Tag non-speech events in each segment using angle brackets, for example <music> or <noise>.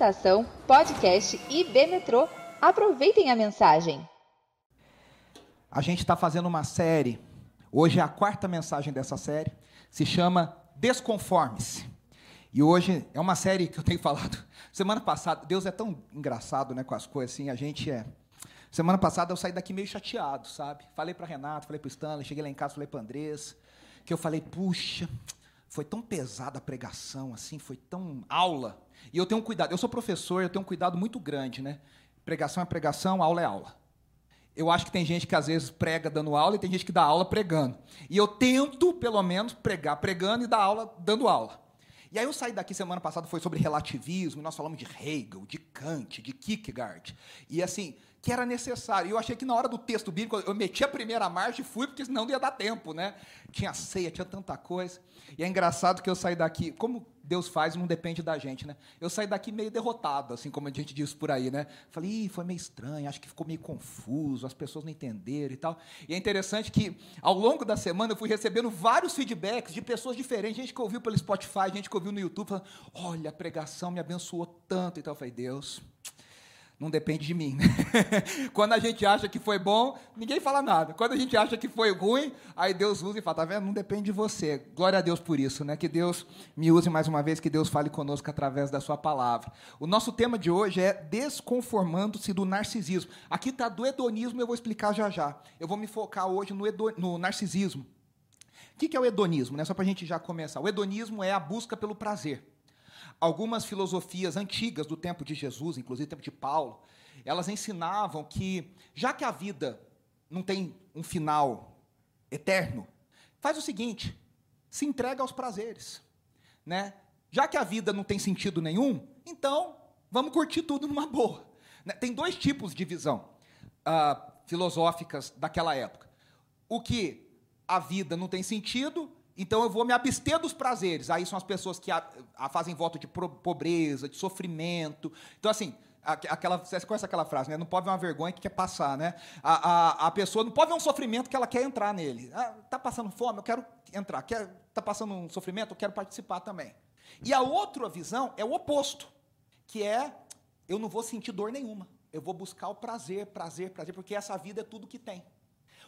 Estação, podcast e Metrô. Aproveitem a mensagem. A gente está fazendo uma série, hoje é a quarta mensagem dessa série, se chama Desconforme-se. E hoje é uma série que eu tenho falado. <laughs> Semana passada, Deus é tão engraçado né, com as coisas assim, a gente é. Semana passada eu saí daqui meio chateado, sabe? Falei para Renato, falei para Stanley, cheguei lá em casa, falei para Andrés, que eu falei, puxa, foi tão pesada a pregação, assim, foi tão aula. E eu tenho um cuidado, eu sou professor, eu tenho um cuidado muito grande, né? Pregação é pregação, aula é aula. Eu acho que tem gente que às vezes prega dando aula e tem gente que dá aula pregando. E eu tento, pelo menos, pregar pregando e dar aula dando aula. E aí eu saí daqui semana passada, foi sobre relativismo, nós falamos de Hegel, de Kant, de Kierkegaard. E assim, que era necessário. E eu achei que na hora do texto bíblico, eu meti a primeira marcha e fui, porque senão não ia dar tempo, né? Tinha ceia, tinha tanta coisa. E é engraçado que eu saí daqui, como Deus faz, não depende da gente, né? Eu saí daqui meio derrotado, assim como a gente diz por aí, né? Falei, foi meio estranho, acho que ficou meio confuso, as pessoas não entenderam e tal. E é interessante que, ao longo da semana, eu fui recebendo vários feedbacks de pessoas diferentes, gente que ouviu pelo Spotify, gente que ouviu no YouTube, falando, olha, a pregação me abençoou tanto. Então eu falei, Deus, não depende de mim. <laughs> Quando a gente acha que foi bom, ninguém fala nada. Quando a gente acha que foi ruim, aí Deus usa e fala, tá vendo? Não depende de você. Glória a Deus por isso, né? Que Deus me use mais uma vez, que Deus fale conosco através da sua palavra. O nosso tema de hoje é desconformando-se do narcisismo. Aqui está do hedonismo, eu vou explicar já já. Eu vou me focar hoje no, no narcisismo. O que, que é o hedonismo? Né? Só para a gente já começar. O hedonismo é a busca pelo prazer algumas filosofias antigas do tempo de Jesus, inclusive do tempo de Paulo, elas ensinavam que, já que a vida não tem um final eterno, faz o seguinte: se entrega aos prazeres. Né? Já que a vida não tem sentido nenhum, então vamos curtir tudo numa boa. Né? Tem dois tipos de visão uh, filosóficas daquela época. O que a vida não tem sentido então eu vou me abster dos prazeres. Aí são as pessoas que a, a fazem voto de pobreza, de sofrimento. Então, assim, aquela, você conhece aquela frase, né? Não pode ver uma vergonha que quer passar, né? A, a, a pessoa não pode ver um sofrimento que ela quer entrar nele. Ah, tá passando fome, eu quero entrar. Quer, tá passando um sofrimento, eu quero participar também. E a outra visão é o oposto, que é eu não vou sentir dor nenhuma. Eu vou buscar o prazer, prazer, prazer, porque essa vida é tudo que tem.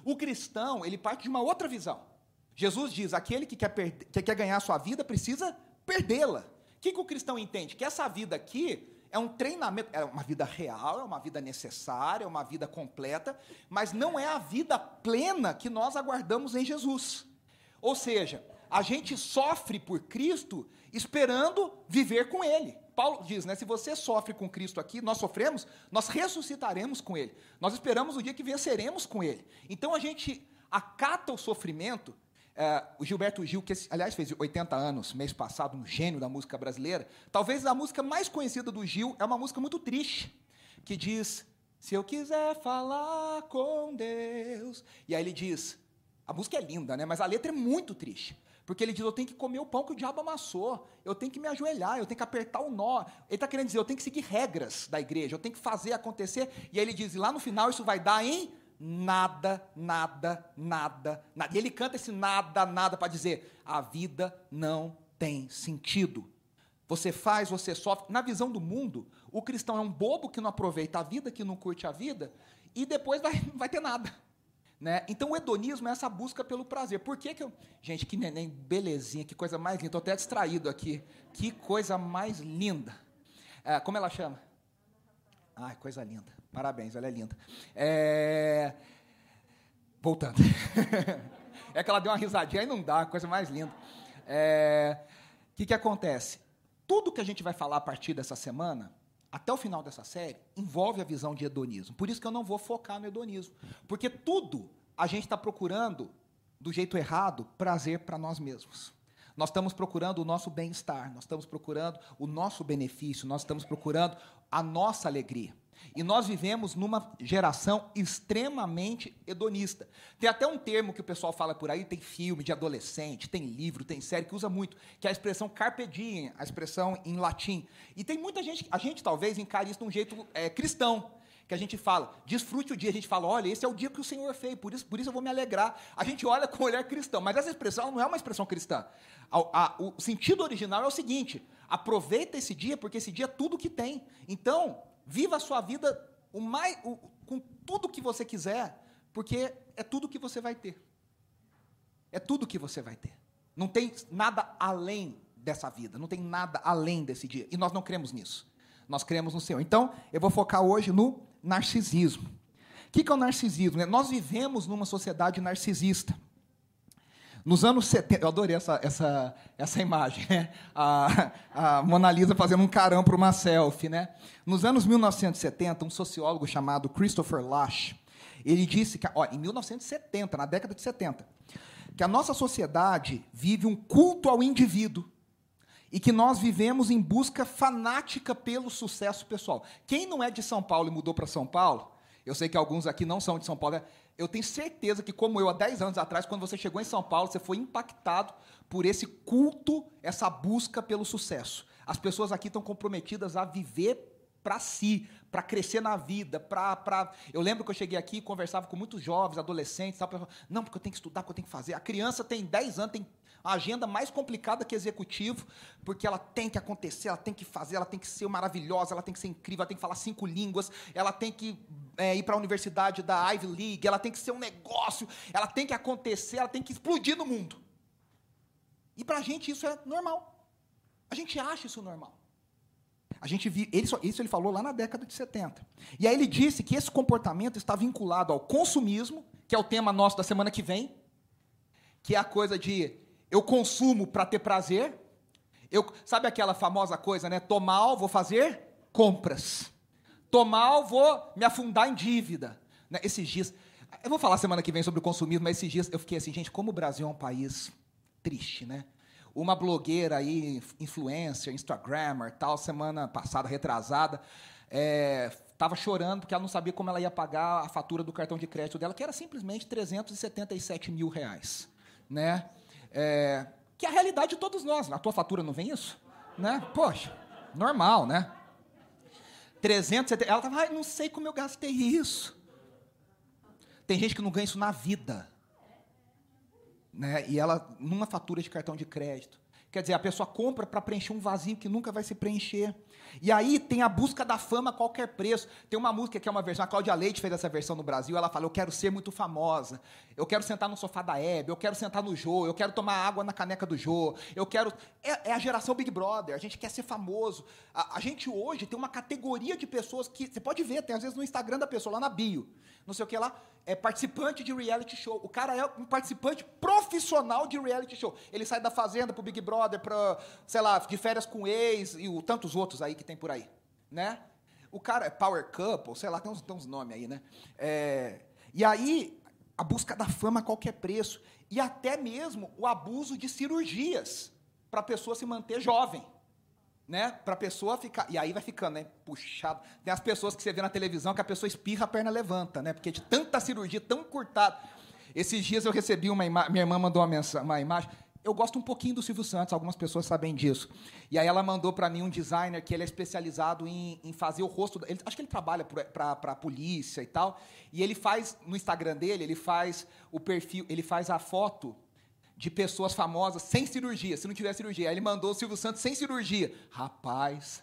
O cristão, ele parte de uma outra visão. Jesus diz: aquele que quer, perder, que quer ganhar sua vida precisa perdê-la. O que, que o cristão entende? Que essa vida aqui é um treinamento, é uma vida real, é uma vida necessária, é uma vida completa, mas não é a vida plena que nós aguardamos em Jesus. Ou seja, a gente sofre por Cristo esperando viver com Ele. Paulo diz, né? Se você sofre com Cristo aqui, nós sofremos, nós ressuscitaremos com Ele. Nós esperamos o dia que venceremos com Ele. Então a gente acata o sofrimento é, o Gilberto Gil, que aliás fez 80 anos mês passado, um gênio da música brasileira, talvez a música mais conhecida do Gil é uma música muito triste, que diz: Se eu quiser falar com Deus. E aí ele diz: a música é linda, né? mas a letra é muito triste. Porque ele diz: eu tenho que comer o pão que o diabo amassou, eu tenho que me ajoelhar, eu tenho que apertar o nó. Ele está querendo dizer: eu tenho que seguir regras da igreja, eu tenho que fazer acontecer. E aí ele diz: e lá no final isso vai dar em nada, nada, nada, nada. E ele canta esse nada, nada para dizer: a vida não tem sentido. Você faz, você sofre. Na visão do mundo, o cristão é um bobo que não aproveita a vida, que não curte a vida, e depois vai, <laughs> vai ter nada. Né? Então o hedonismo é essa busca pelo prazer. Por que, que eu. Gente, que neném, belezinha, que coisa mais linda. Estou até distraído aqui. Que coisa mais linda. É, como ela chama? Ai, coisa linda. Parabéns, ela é linda. É... Voltando. <laughs> é que ela deu uma risadinha, aí não dá, coisa mais linda. O é... que, que acontece? Tudo que a gente vai falar a partir dessa semana, até o final dessa série, envolve a visão de hedonismo. Por isso que eu não vou focar no hedonismo. Porque tudo a gente está procurando, do jeito errado, prazer para nós mesmos. Nós estamos procurando o nosso bem-estar, nós estamos procurando o nosso benefício, nós estamos procurando a nossa alegria. E nós vivemos numa geração extremamente hedonista. Tem até um termo que o pessoal fala por aí, tem filme de adolescente, tem livro, tem série que usa muito, que é a expressão carpe diem, a expressão em latim. E tem muita gente, a gente talvez encare isso de um jeito é, cristão que a gente fala, desfrute o dia, a gente fala, olha, esse é o dia que o Senhor fez, por isso, por isso eu vou me alegrar. A gente olha com o olhar cristão, mas essa expressão não é uma expressão cristã. A, a, o sentido original é o seguinte: Aproveita esse dia, porque esse dia é tudo que tem. Então, viva a sua vida o mais, o, com tudo que você quiser, porque é tudo que você vai ter. É tudo que você vai ter. Não tem nada além dessa vida, não tem nada além desse dia. E nós não cremos nisso. Nós cremos no Senhor. Então, eu vou focar hoje no narcisismo. O que é o narcisismo? Nós vivemos numa sociedade narcisista. Nos anos 70, eu adorei essa, essa, essa imagem, né? a, a Mona Lisa fazendo um carão para uma selfie. Né? Nos anos 1970, um sociólogo chamado Christopher Lasch, ele disse que, ó, em 1970, na década de 70, que a nossa sociedade vive um culto ao indivíduo e que nós vivemos em busca fanática pelo sucesso pessoal. Quem não é de São Paulo e mudou para São Paulo, eu sei que alguns aqui não são de São Paulo, eu tenho certeza que, como eu, há 10 anos atrás, quando você chegou em São Paulo, você foi impactado por esse culto, essa busca pelo sucesso. As pessoas aqui estão comprometidas a viver para si, para crescer na vida, para pra... eu lembro que eu cheguei aqui e conversava com muitos jovens, adolescentes, tal, não, porque eu tenho que estudar, porque eu tenho que fazer. A criança tem 10 anos, tem a agenda mais complicada que executivo, porque ela tem que acontecer, ela tem que fazer, ela tem que ser maravilhosa, ela tem que ser incrível, ela tem que falar cinco línguas, ela tem que é, ir para a universidade da Ivy League, ela tem que ser um negócio, ela tem que acontecer, ela tem que explodir no mundo. E para a gente isso é normal. A gente acha isso normal. A gente vi, ele, isso ele falou lá na década de 70. E aí ele disse que esse comportamento está vinculado ao consumismo, que é o tema nosso da semana que vem, que é a coisa de eu consumo para ter prazer. Eu, sabe aquela famosa coisa, né? Tô mal, vou fazer compras. Tô mal, vou me afundar em dívida. Né? Esses dias, eu vou falar semana que vem sobre o consumismo, mas esses dias eu fiquei assim, gente, como o Brasil é um país triste, né? Uma blogueira aí, influencer, Instagrammer, tal, semana passada, retrasada, estava é, chorando porque ela não sabia como ela ia pagar a fatura do cartão de crédito dela, que era simplesmente 377 mil reais, né? É, que é a realidade de todos nós. Na tua fatura não vem isso? Né? Poxa, normal, né? 370. Ela estava, não sei como eu gastei isso. Tem gente que não ganha isso na vida. Né? E ela, numa fatura de cartão de crédito. Quer dizer, a pessoa compra para preencher um vazio que nunca vai se preencher. E aí tem a busca da fama a qualquer preço. Tem uma música que é uma versão, a Cláudia Leite fez essa versão no Brasil, ela fala, eu quero ser muito famosa, eu quero sentar no sofá da Hebe, eu quero sentar no Jô, eu quero tomar água na caneca do Jô, eu quero... É, é a geração Big Brother, a gente quer ser famoso. A, a, gente hoje tem uma categoria de pessoas que... Você pode ver, tem às vezes no Instagram da pessoa, lá na bio, não sei o que lá, é participante de reality show. O cara é um participante profissional de reality show. Ele sai da fazenda pro Big Brother, para, sei lá, de férias com ex e o, tantos outros aí que tem por aí, né? O cara é power couple, sei lá, tem uns, tem uns nomes aí, né? É, e aí a busca da fama a qualquer preço e até mesmo o abuso de cirurgias para a pessoa se manter jovem né? Para a pessoa ficar. E aí vai ficando, né? Puxado. Tem as pessoas que você vê na televisão que a pessoa espirra, a perna levanta, né? Porque de tanta cirurgia, tão cortada. Esses dias eu recebi uma imagem. Minha irmã mandou uma, mensagem, uma imagem. Eu gosto um pouquinho do Silvio Santos, algumas pessoas sabem disso. E aí ela mandou para mim um designer que ele é especializado em, em fazer o rosto. Ele, acho que ele trabalha para a polícia e tal. E ele faz, no Instagram dele, ele faz o perfil, ele faz a foto de pessoas famosas sem cirurgia, se não tiver cirurgia. Aí ele mandou o Silvio Santos sem cirurgia. Rapaz,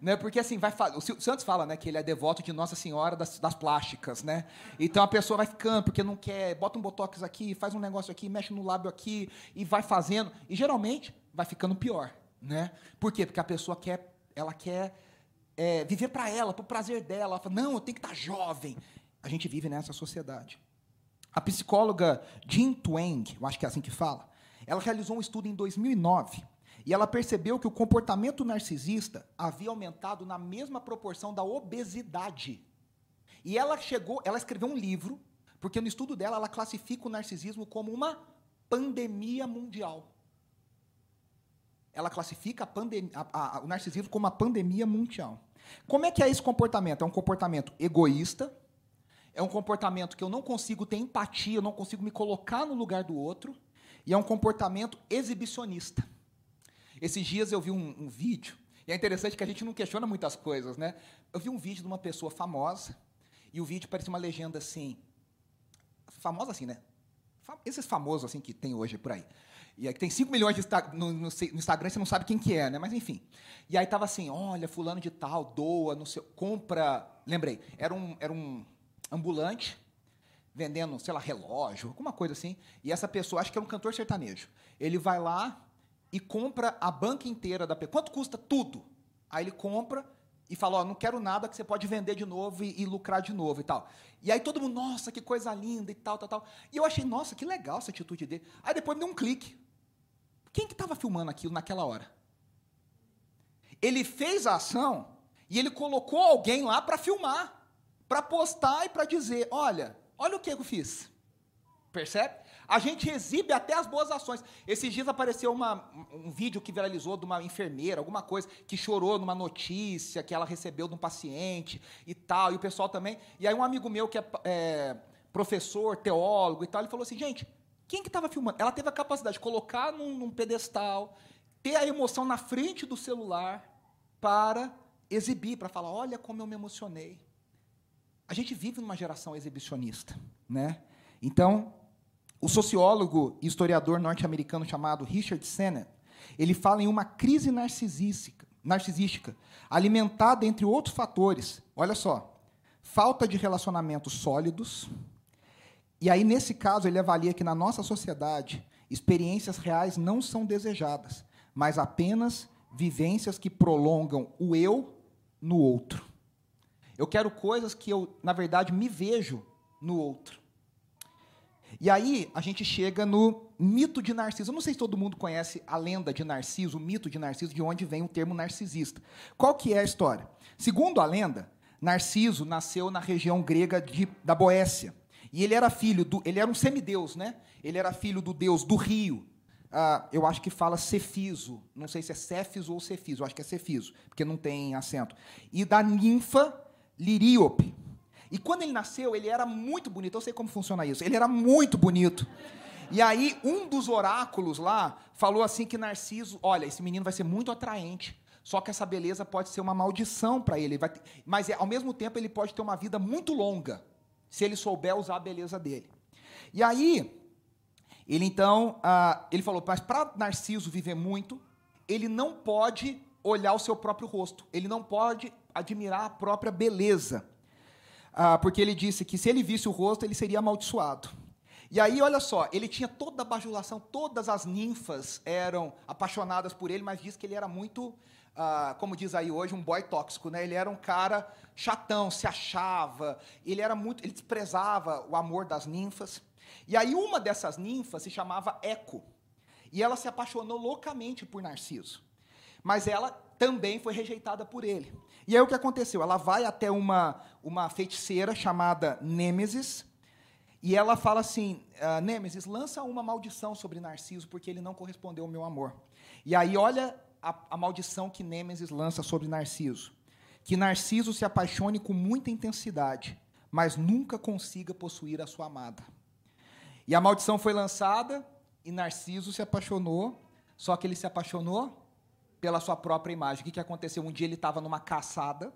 né? Porque assim, vai o Santos fala, né, que ele é devoto de Nossa Senhora das, das, plásticas, né? Então a pessoa vai ficando porque não quer, bota um botox aqui, faz um negócio aqui, mexe no lábio aqui e vai fazendo e geralmente vai ficando pior, né? Por quê? Porque a pessoa quer, ela quer é, viver para ela, para o prazer dela. Ela fala, não, eu tenho que estar tá jovem. A gente vive nessa sociedade. A psicóloga Jean Twenge, eu acho que é assim que fala, ela realizou um estudo em 2009 e ela percebeu que o comportamento narcisista havia aumentado na mesma proporção da obesidade. E ela chegou, ela escreveu um livro, porque no estudo dela ela classifica o narcisismo como uma pandemia mundial. Ela classifica a a, a, o narcisismo como uma pandemia mundial. Como é que é esse comportamento? É um comportamento egoísta, é um comportamento que eu não consigo ter empatia, eu não consigo me colocar no lugar do outro, e é um comportamento exibicionista. Esses dias eu vi um, um vídeo, e é interessante que a gente não questiona muitas coisas, né? Eu vi um vídeo de uma pessoa famosa, e o vídeo parecia uma legenda assim, famosa assim, né? Esses famosos assim que tem hoje por aí. E aí tem 5 milhões no, no, Instagram, você não sabe quem que é, né? Mas enfim. E aí tava assim, olha, fulano de tal, doa, no seu, compra. Lembrei, era um, era um ambulante vendendo, sei lá, relógio, alguma coisa assim. E essa pessoa, acho que era um cantor sertanejo. Ele vai lá e compra a banca inteira da pessoa. Quanto custa tudo? Aí ele compra e fala, ó, não quero nada que você pode vender de novo e, e, lucrar de novo e tal. E aí todo mundo, nossa, que coisa linda e tal, tal, tal. E eu achei, nossa, que legal essa atitude dele. Aí depois me deu um clique. Quem que estava filmando aquilo naquela hora? Ele fez a ação e ele colocou alguém lá para filmar, para postar e para dizer, olha, olha o que eu fiz. Percebe? A gente exibe até as boas ações. Esses dias apareceu uma, um vídeo que viralizou de uma enfermeira, alguma coisa, que chorou numa notícia que ela recebeu de um paciente e tal, e o pessoal também. E aí um amigo meu que é, é professor, teólogo e tal, ele falou assim, gente, quem que estava filmando? Ela teve a capacidade de colocar num, num pedestal, ter a emoção na frente do celular para exibir, para falar, olha como eu me emocionei. A gente vive numa geração exibicionista, né? Então, o sociólogo e historiador norte-americano chamado Richard Sennett, ele fala em uma crise narcisística, narcisística, alimentada entre outros fatores. Olha só, falta de relacionamentos sólidos, e aí, nesse caso, ele avalia que na nossa sociedade, experiências reais não são desejadas, mas apenas vivências que prolongam o eu no outro. Eu quero coisas que eu, na verdade, me vejo no outro. E aí a gente chega no mito de Narciso. Eu não sei se todo mundo conhece a lenda de Narciso, o mito de Narciso, de onde vem o termo narcisista. Qual que é a história? Segundo a lenda, Narciso nasceu na região grega de, da Boécia. E ele era filho do. Ele era um semideus, né? Ele era filho do deus do rio. Ah, eu acho que fala Cefiso. Não sei se é Céfiso ou Cefiso. Eu acho que é Cefiso, porque não tem acento. E da ninfa Liríope. E quando ele nasceu, ele era muito bonito. Eu sei como funciona isso. Ele era muito bonito. E aí, um dos oráculos lá falou assim que Narciso, olha, esse menino vai ser muito atraente. Só que essa beleza pode ser uma maldição para ele. Ter, mas, ao mesmo tempo, ele pode ter uma vida muito longa se ele souber usar a beleza dele. E aí, ele então, ah, ele falou, mas para Narciso viver muito, ele não pode olhar o seu próprio rosto, ele não pode admirar a própria beleza, ah, porque ele disse que se ele visse o rosto, ele seria amaldiçoado. E aí, olha só, ele tinha toda a bajulação, todas as ninfas eram apaixonadas por ele, mas diz que ele era muito ah, como diz aí hoje, um boy tóxico, né? Ele era um cara chatão, se achava, ele era muito, ele desprezava o amor das ninfas. E aí uma dessas ninfas se chamava Eco, e ela se apaixonou loucamente por Narciso. Mas ela também foi rejeitada por ele. E aí o que aconteceu? Ela vai até uma, uma feiticeira chamada Nêmesis, e ela fala assim: ah, Nêmesis, lança uma maldição sobre Narciso, porque ele não correspondeu ao meu amor. E aí, olha a, a maldição que Nêmesis lança sobre Narciso. Que Narciso se apaixone com muita intensidade, mas nunca consiga possuir a sua amada. E a maldição foi lançada e Narciso se apaixonou, só que ele se apaixonou pela sua própria imagem. O que, que aconteceu? Um dia ele estava numa caçada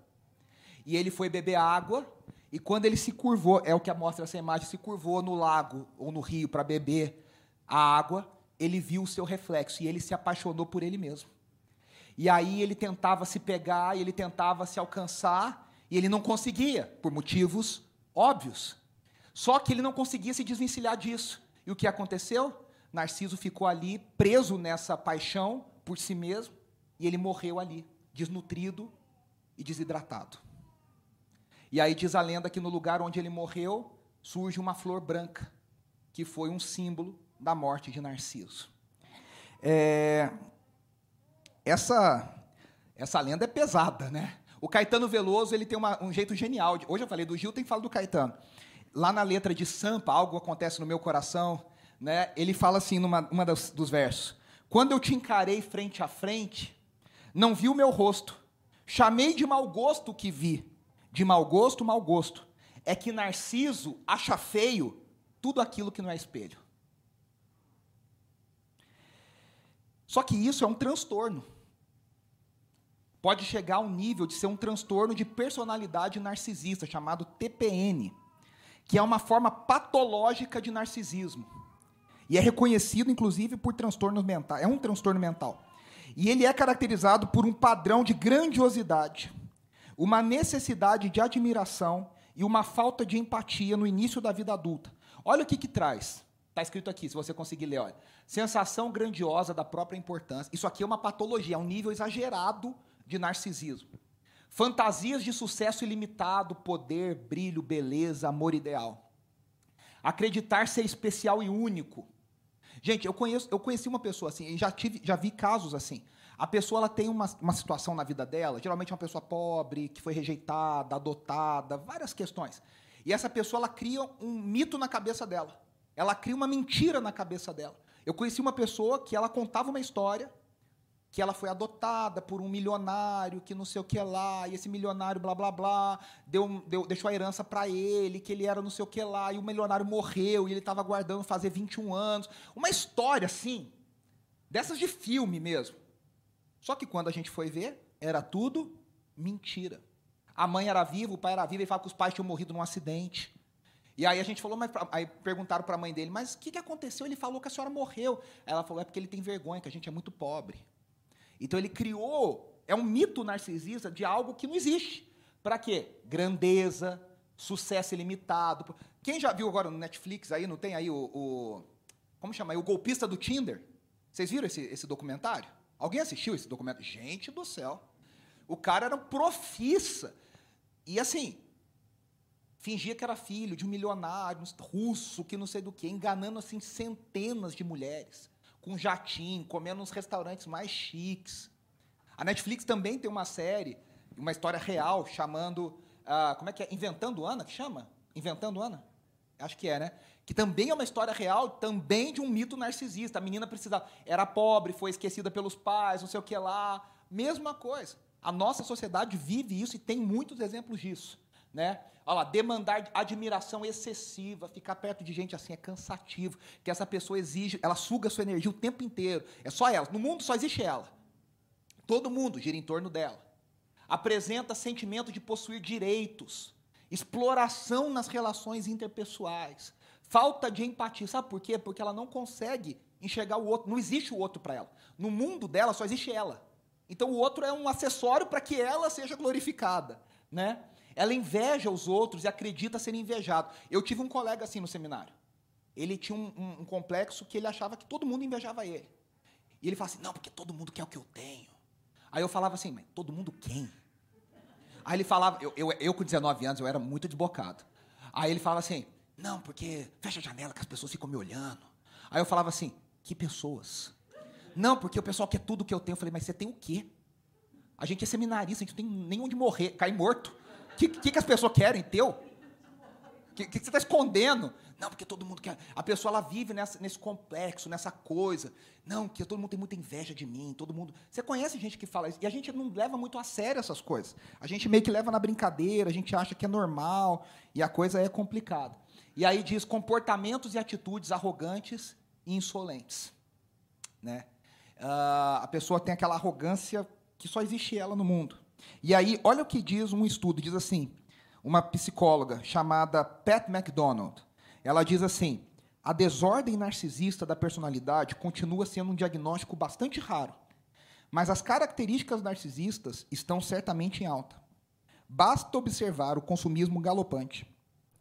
e ele foi beber água e quando ele se curvou, é o que mostra essa imagem, se curvou no lago ou no rio para beber a água, ele viu o seu reflexo e ele se apaixonou por ele mesmo. E aí ele tentava se pegar, ele tentava se alcançar, e ele não conseguia, por motivos óbvios. Só que ele não conseguia se desvencilhar disso. E o que aconteceu? Narciso ficou ali, preso nessa paixão por si mesmo, e ele morreu ali, desnutrido e desidratado. E aí diz a lenda que no lugar onde ele morreu, surge uma flor branca, que foi um símbolo da morte de Narciso. É, essa, essa lenda é pesada, né? O Caetano Veloso ele tem uma, um jeito genial. De, hoje eu falei do Gil, tem que falar do Caetano. Lá na letra de Sampa, algo acontece no meu coração, né? Ele fala assim numa uma dos versos: Quando eu te encarei frente a frente, não vi o meu rosto. Chamei de mau gosto o que vi. De mau gosto, mau gosto. É que Narciso acha feio tudo aquilo que não é espelho. Só que isso é um transtorno. Pode chegar ao nível de ser um transtorno de personalidade narcisista, chamado TPN, que é uma forma patológica de narcisismo. E é reconhecido, inclusive, por transtornos mentais. É um transtorno mental. E ele é caracterizado por um padrão de grandiosidade, uma necessidade de admiração e uma falta de empatia no início da vida adulta. Olha o que, que traz. Está escrito aqui, se você conseguir ler. Olha. Sensação grandiosa da própria importância. Isso aqui é uma patologia, é um nível exagerado de narcisismo. Fantasias de sucesso ilimitado, poder, brilho, beleza, amor ideal. Acreditar ser especial e único. Gente, eu, conheço, eu conheci uma pessoa assim, e já, tive, já vi casos assim. A pessoa ela tem uma, uma situação na vida dela, geralmente é uma pessoa pobre, que foi rejeitada, adotada, várias questões. E essa pessoa ela cria um mito na cabeça dela. Ela cria uma mentira na cabeça dela. Eu conheci uma pessoa que ela contava uma história que ela foi adotada por um milionário, que não sei o que lá, e esse milionário, blá, blá, blá, deu, deu, deixou a herança para ele, que ele era não sei o que lá, e o milionário morreu, e ele estava aguardando fazer 21 anos. Uma história assim, dessas de filme mesmo. Só que quando a gente foi ver, era tudo mentira. A mãe era viva, o pai era vivo, e falava que os pais tinham morrido num acidente. E aí a gente falou, mas aí perguntaram para a mãe dele, mas o que, que aconteceu? Ele falou que a senhora morreu. Ela falou, é porque ele tem vergonha, que a gente é muito pobre. Então ele criou, é um mito narcisista de algo que não existe. Para quê? Grandeza, sucesso ilimitado. Quem já viu agora no Netflix aí, não tem aí o, o como chama aí, o golpista do Tinder? Vocês viram esse, esse documentário? Alguém assistiu esse documentário? Gente do céu. O cara era um profissa. E assim, fingia que era filho de um milionário russo, que não sei do que, enganando assim centenas de mulheres com jatinho, comendo nos restaurantes mais chiques. A Netflix também tem uma série, uma história real, chamando. Uh, como é que é? Inventando Ana, que chama? Inventando Ana? Acho que é, né? Que também é uma história real, também de um mito narcisista. A menina precisava. Era pobre, foi esquecida pelos pais, não sei o que lá. Mesma coisa. A nossa sociedade vive isso e tem muitos exemplos disso. Né? Olha lá, demandar admiração excessiva, ficar perto de gente assim é cansativo, que essa pessoa exige, ela suga sua energia o tempo inteiro. É só ela. No mundo só existe ela. Todo mundo gira em torno dela. Apresenta sentimento de possuir direitos, exploração nas relações interpessoais, falta de empatia. Sabe por quê? Porque ela não consegue enxergar o outro. Não existe o outro para ela. No mundo dela só existe ela. Então o outro é um acessório para que ela seja glorificada, né? Ela inveja os outros e acredita ser invejado. Eu tive um colega assim no seminário. Ele tinha um, um, um complexo que ele achava que todo mundo invejava ele. E ele falava assim: não, porque todo mundo quer o que eu tenho. Aí eu falava assim: mas todo mundo quem? Aí ele falava: eu, eu, eu com 19 anos, eu era muito desbocado. Aí ele falava assim: não, porque fecha a janela que as pessoas ficam me olhando. Aí eu falava assim: que pessoas? Não, porque o pessoal quer tudo que eu tenho. Eu falei: mas você tem o quê? A gente é seminarista, a gente não tem nem onde morrer, cair morto que, que, que as pessoas querem teu? O que, que, você está escondendo? Não, porque todo mundo quer. A pessoa ela vive nessa, nesse complexo, nessa coisa. Não, que todo mundo tem muita inveja de mim, todo mundo. Você conhece gente que fala isso? E a gente não leva muito a sério essas coisas. A gente meio que leva na brincadeira, a gente acha que é normal e a coisa é complicada. E aí diz comportamentos e atitudes arrogantes e insolentes. Né? Uh, a pessoa tem aquela arrogância que só existe ela no mundo. E aí, olha o que diz um estudo, diz assim, uma psicóloga chamada Pat McDonald, ela diz assim, a desordem narcisista da personalidade continua sendo um diagnóstico bastante raro, mas as características narcisistas estão certamente em alta. Basta observar o consumismo galopante,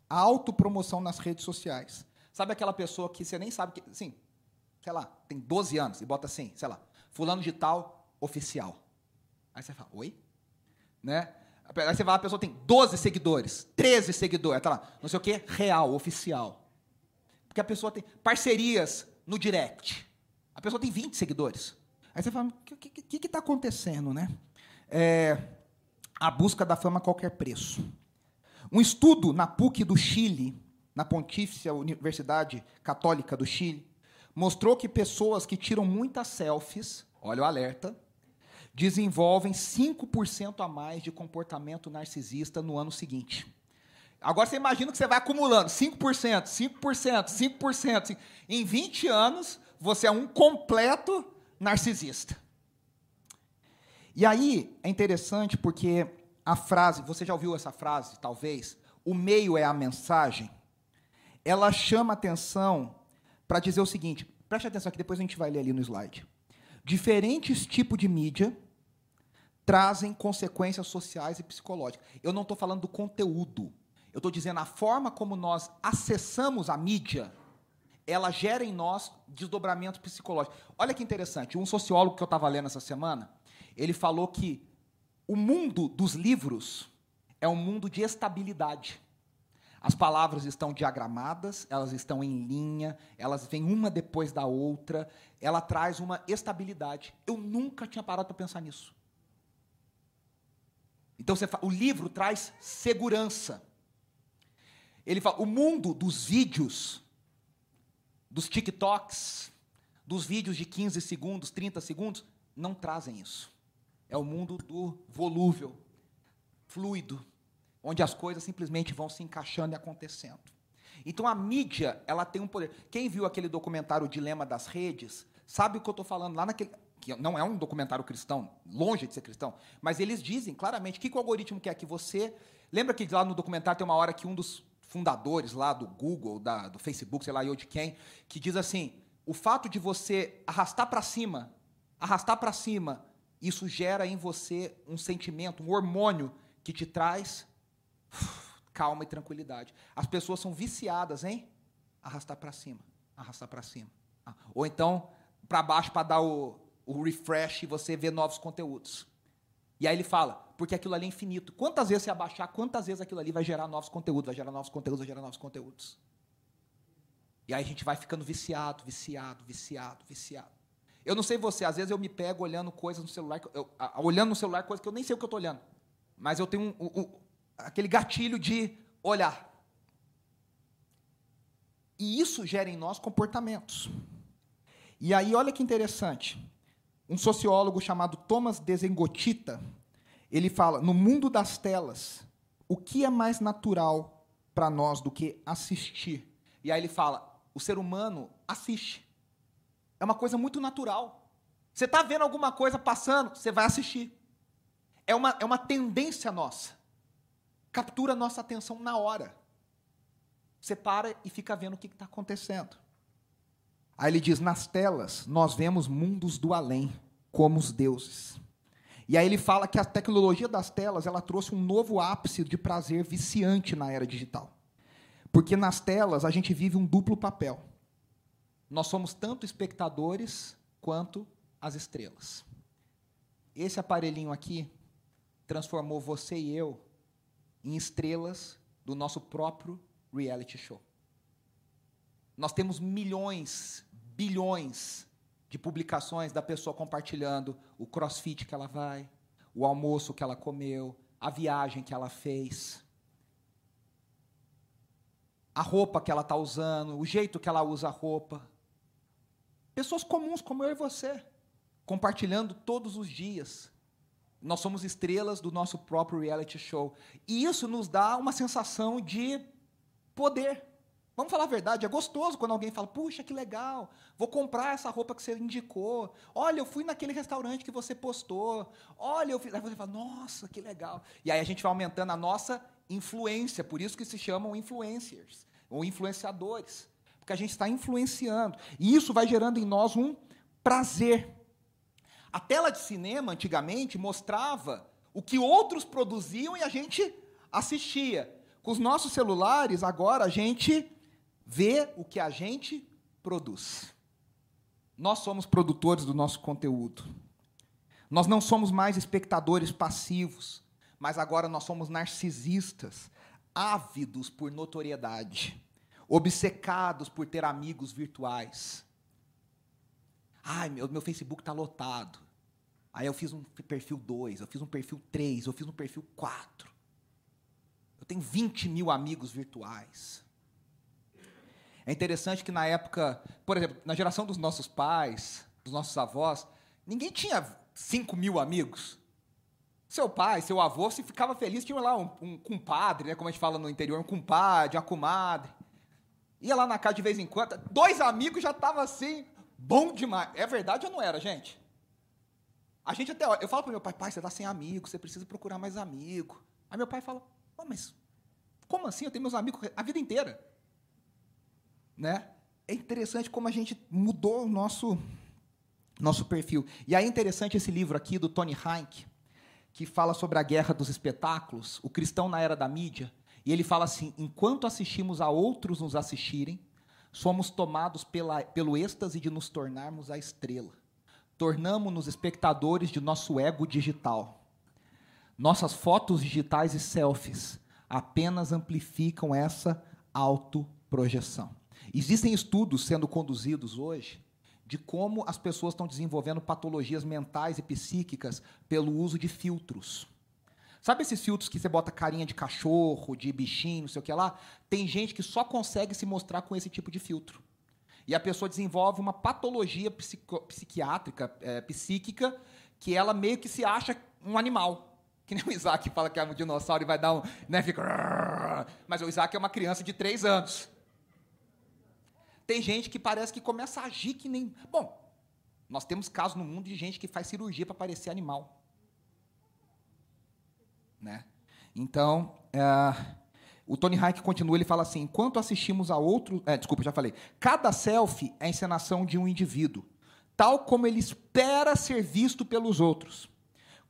a autopromoção nas redes sociais. Sabe aquela pessoa que você nem sabe que, sim, sei lá, tem 12 anos e bota assim, sei lá, fulano de tal oficial. Aí você fala, oi? Né? Aí você vai a pessoa tem 12 seguidores, 13 seguidores, tá lá, não sei o que, real, oficial. Porque a pessoa tem parcerias no direct. A pessoa tem 20 seguidores. Aí você fala, o que está tá acontecendo, né? É, a busca da fama a qualquer preço. Um estudo na PUC do Chile, na Pontífice Universidade Católica do Chile, mostrou que pessoas que tiram muitas selfies, olha o alerta, desenvolvem 5% a mais de comportamento narcisista no ano seguinte. Agora você imagina que você vai acumulando 5%, 5%, 5%. Em 20 anos, você é um completo narcisista. E aí é interessante porque a frase, você já ouviu essa frase, talvez? O meio é a mensagem. Ela chama atenção para dizer o seguinte: preste atenção que depois a gente vai ler ali no slide. Diferentes tipos de mídia trazem consequências sociais e psicológicas. Eu não estou falando do conteúdo. Eu estou dizendo a forma como nós acessamos a mídia, ela gera em nós desdobramentos psicológicos. Olha que interessante. Um sociólogo que eu estava lendo essa semana, ele falou que o mundo dos livros é um mundo de estabilidade. As palavras estão diagramadas, elas estão em linha, elas vêm uma depois da outra, ela traz uma estabilidade. Eu nunca tinha parado para pensar nisso. Então fala, o livro traz segurança. Ele fala, o mundo dos vídeos, dos TikToks, dos vídeos de 15 segundos, 30 segundos, não trazem isso. É o mundo do volúvel, fluido, onde as coisas simplesmente vão se encaixando e acontecendo. Então a mídia, ela tem um poder. Quem viu aquele documentário o Dilema das Redes, sabe o que eu estou falando lá naquele que não é um documentário cristão, longe de ser cristão, mas eles dizem claramente que, que o algoritmo quer que você. Lembra que lá no documentário tem uma hora que um dos fundadores lá do Google, da, do Facebook, sei lá eu de quem, que diz assim: o fato de você arrastar para cima, arrastar para cima, isso gera em você um sentimento, um hormônio que te traz <sighs> calma e tranquilidade. As pessoas são viciadas em arrastar para cima, arrastar para cima. Ah, ou então para baixo para dar o, o refresh e você vê novos conteúdos. E aí ele fala, porque aquilo ali é infinito. Quantas vezes você abaixar, quantas vezes aquilo ali vai gerar novos conteúdos, vai gerar novos conteúdos, vai gerar novos conteúdos. E aí a gente vai ficando viciado, viciado, viciado, viciado. Eu não sei você, às vezes eu me pego olhando coisas no celular, eu, olhando no celular coisas que eu nem sei o que eu estou olhando. Mas eu tenho um, um, aquele gatilho de olhar. E isso gera em nós comportamentos. E aí, olha que interessante. Um sociólogo chamado Thomas Desengotita, ele fala: no mundo das telas, o que é mais natural para nós do que assistir? E aí ele fala: o ser humano assiste. É uma coisa muito natural. Você está vendo alguma coisa passando, você vai assistir. É uma, é uma tendência nossa captura nossa atenção na hora. Você para e fica vendo o que está acontecendo. Aí ele diz: nas telas, nós vemos mundos do além, como os deuses. E aí ele fala que a tecnologia das telas ela trouxe um novo ápice de prazer viciante na era digital. Porque nas telas a gente vive um duplo papel. Nós somos tanto espectadores quanto as estrelas. Esse aparelhinho aqui transformou você e eu em estrelas do nosso próprio reality show. Nós temos milhões, bilhões de publicações da pessoa compartilhando o crossfit que ela vai, o almoço que ela comeu, a viagem que ela fez, a roupa que ela está usando, o jeito que ela usa a roupa. Pessoas comuns como eu e você, compartilhando todos os dias nós somos estrelas do nosso próprio reality show. E isso nos dá uma sensação de poder. Vamos falar a verdade, é gostoso quando alguém fala: puxa, que legal, vou comprar essa roupa que você indicou. Olha, eu fui naquele restaurante que você postou. Olha, eu fiz. Aí você fala: nossa, que legal. E aí a gente vai aumentando a nossa influência, por isso que se chamam influencers, ou influenciadores. Porque a gente está influenciando. E isso vai gerando em nós um prazer. A tela de cinema, antigamente, mostrava o que outros produziam e a gente assistia. Com os nossos celulares, agora a gente vê o que a gente produz. Nós somos produtores do nosso conteúdo. Nós não somos mais espectadores passivos, mas agora nós somos narcisistas, ávidos por notoriedade, obcecados por ter amigos virtuais. Ai, meu, meu Facebook está lotado. Aí eu fiz um perfil 2, eu fiz um perfil 3, eu fiz um perfil 4. Eu tenho 20 mil amigos virtuais. É interessante que na época, por exemplo, na geração dos nossos pais, dos nossos avós, ninguém tinha 5 mil amigos. Seu pai, seu avô, se ficava feliz, tinha lá um, um compadre, né, como a gente fala no interior, um compadre, uma comadre. Ia lá na casa de vez em quando, dois amigos já estavam assim, Bom demais. É verdade ou não era, gente? A gente até. Eu falo para meu pai, pai, você está sem amigo, você precisa procurar mais amigo. Aí meu pai fala, oh, mas como assim? Eu tenho meus amigos a vida inteira. Né? é interessante como a gente mudou o nosso, nosso perfil. E aí é interessante esse livro aqui do Tony Heinck, que fala sobre a guerra dos espetáculos, o cristão na era da mídia. E ele fala assim: enquanto assistimos a outros nos assistirem, somos tomados pela, pelo êxtase de nos tornarmos a estrela. Tornamos-nos espectadores de nosso ego digital. Nossas fotos digitais e selfies apenas amplificam essa autoprojeção. Existem estudos sendo conduzidos hoje de como as pessoas estão desenvolvendo patologias mentais e psíquicas pelo uso de filtros. Sabe esses filtros que você bota carinha de cachorro, de bichinho, não sei o que lá? Tem gente que só consegue se mostrar com esse tipo de filtro. E a pessoa desenvolve uma patologia psico, psiquiátrica, é, psíquica, que ela meio que se acha um animal. <laughs> Que nem o Isaac fala que é um dinossauro e vai dar um. Né, fica, mas o Isaac é uma criança de três anos. Tem gente que parece que começa a agir que nem. Bom, nós temos casos no mundo de gente que faz cirurgia para parecer animal. Né? Então, é, o Tony Hayek continua, ele fala assim, enquanto assistimos a outro... É, desculpa, já falei. Cada selfie é a encenação de um indivíduo, tal como ele espera ser visto pelos outros.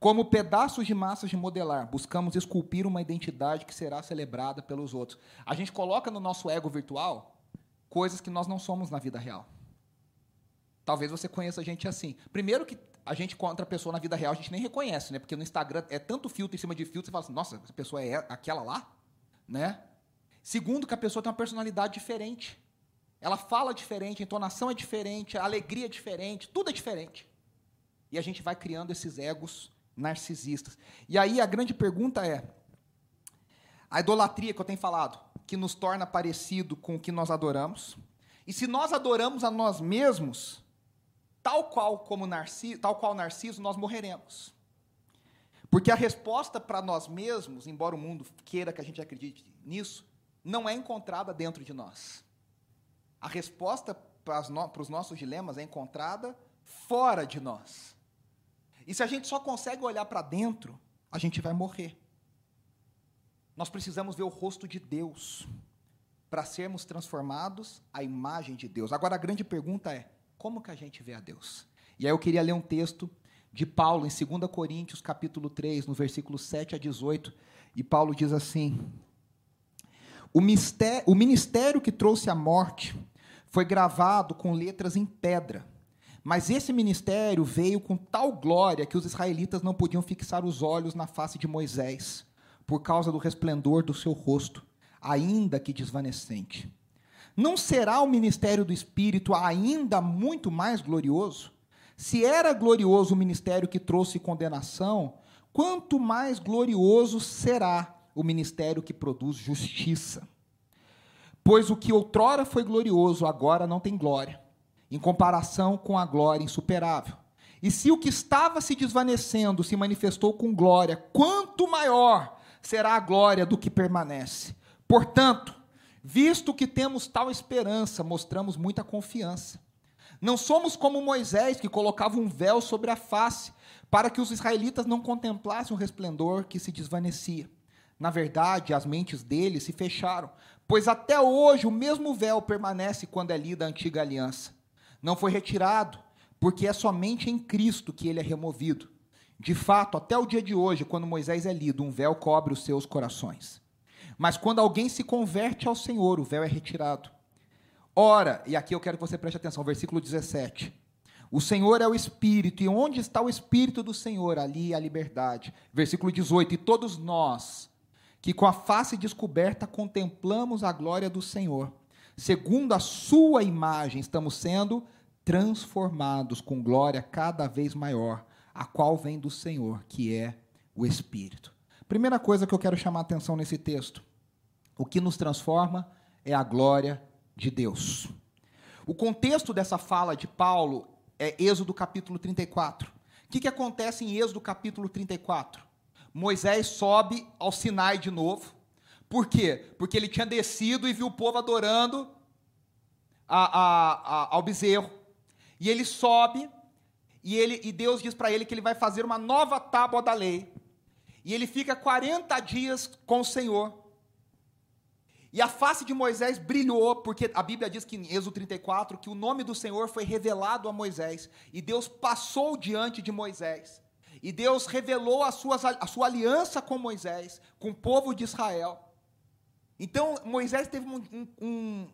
Como pedaços de massas de modelar, buscamos esculpir uma identidade que será celebrada pelos outros. A gente coloca no nosso ego virtual coisas que nós não somos na vida real. Talvez você conheça gente assim. Primeiro que a gente contra a pessoa na vida real, a gente nem reconhece, né? Porque no Instagram é tanto filtro em cima de filtro, você fala assim, nossa, essa pessoa é aquela lá? Né? Segundo, que a pessoa tem uma personalidade diferente. Ela fala diferente, a entonação é diferente, a alegria é diferente, tudo é diferente. E a gente vai criando esses egos narcisistas. E aí a grande pergunta é: a idolatria que eu tenho falado, que nos torna parecido com o que nós adoramos, e se nós adoramos a nós mesmos, tal qual como Narciso, tal qual Narciso, nós morreremos. Porque a resposta para nós mesmos, embora o mundo queira que a gente acredite nisso, não é encontrada dentro de nós. A resposta para, para os nossos dilemas é encontrada fora de nós. E se a gente só consegue olhar para dentro, a gente vai morrer. Nós precisamos ver o rosto de Deus para sermos transformados à imagem de Deus. Agora a grande pergunta é: como que a gente vê a Deus? E aí eu queria ler um texto de Paulo em 2 Coríntios, capítulo 3, no versículo 7 a 18, e Paulo diz assim: O mistério, o ministério que trouxe a morte foi gravado com letras em pedra. Mas esse ministério veio com tal glória que os israelitas não podiam fixar os olhos na face de Moisés, por causa do resplendor do seu rosto, ainda que desvanecente. Não será o ministério do Espírito ainda muito mais glorioso? Se era glorioso o ministério que trouxe condenação, quanto mais glorioso será o ministério que produz justiça. Pois o que outrora foi glorioso, agora não tem glória, em comparação com a glória insuperável. E se o que estava se desvanecendo se manifestou com glória, quanto maior será a glória do que permanece. Portanto, Visto que temos tal esperança, mostramos muita confiança. Não somos como Moisés, que colocava um véu sobre a face, para que os israelitas não contemplassem o resplendor que se desvanecia. Na verdade, as mentes deles se fecharam, pois até hoje o mesmo véu permanece quando é lida a antiga aliança. Não foi retirado, porque é somente em Cristo que ele é removido. De fato, até o dia de hoje, quando Moisés é lido, um véu cobre os seus corações. Mas quando alguém se converte ao Senhor, o véu é retirado. Ora, e aqui eu quero que você preste atenção, versículo 17. O Senhor é o Espírito, e onde está o Espírito do Senhor? Ali a liberdade. Versículo 18. E todos nós, que com a face descoberta contemplamos a glória do Senhor, segundo a Sua imagem, estamos sendo transformados com glória cada vez maior, a qual vem do Senhor, que é o Espírito. Primeira coisa que eu quero chamar a atenção nesse texto o que nos transforma é a glória de Deus. O contexto dessa fala de Paulo é Êxodo capítulo 34. O que, que acontece em Êxodo capítulo 34? Moisés sobe ao Sinai de novo. Por quê? Porque ele tinha descido e viu o povo adorando a, a, a, ao bezerro. E ele sobe e, ele, e Deus diz para ele que ele vai fazer uma nova tábua da lei. E ele fica 40 dias com o Senhor. E a face de Moisés brilhou, porque a Bíblia diz que em Êxodo 34 que o nome do Senhor foi revelado a Moisés, e Deus passou diante de Moisés. E Deus revelou a sua, a sua aliança com Moisés, com o povo de Israel. Então, Moisés teve um, um,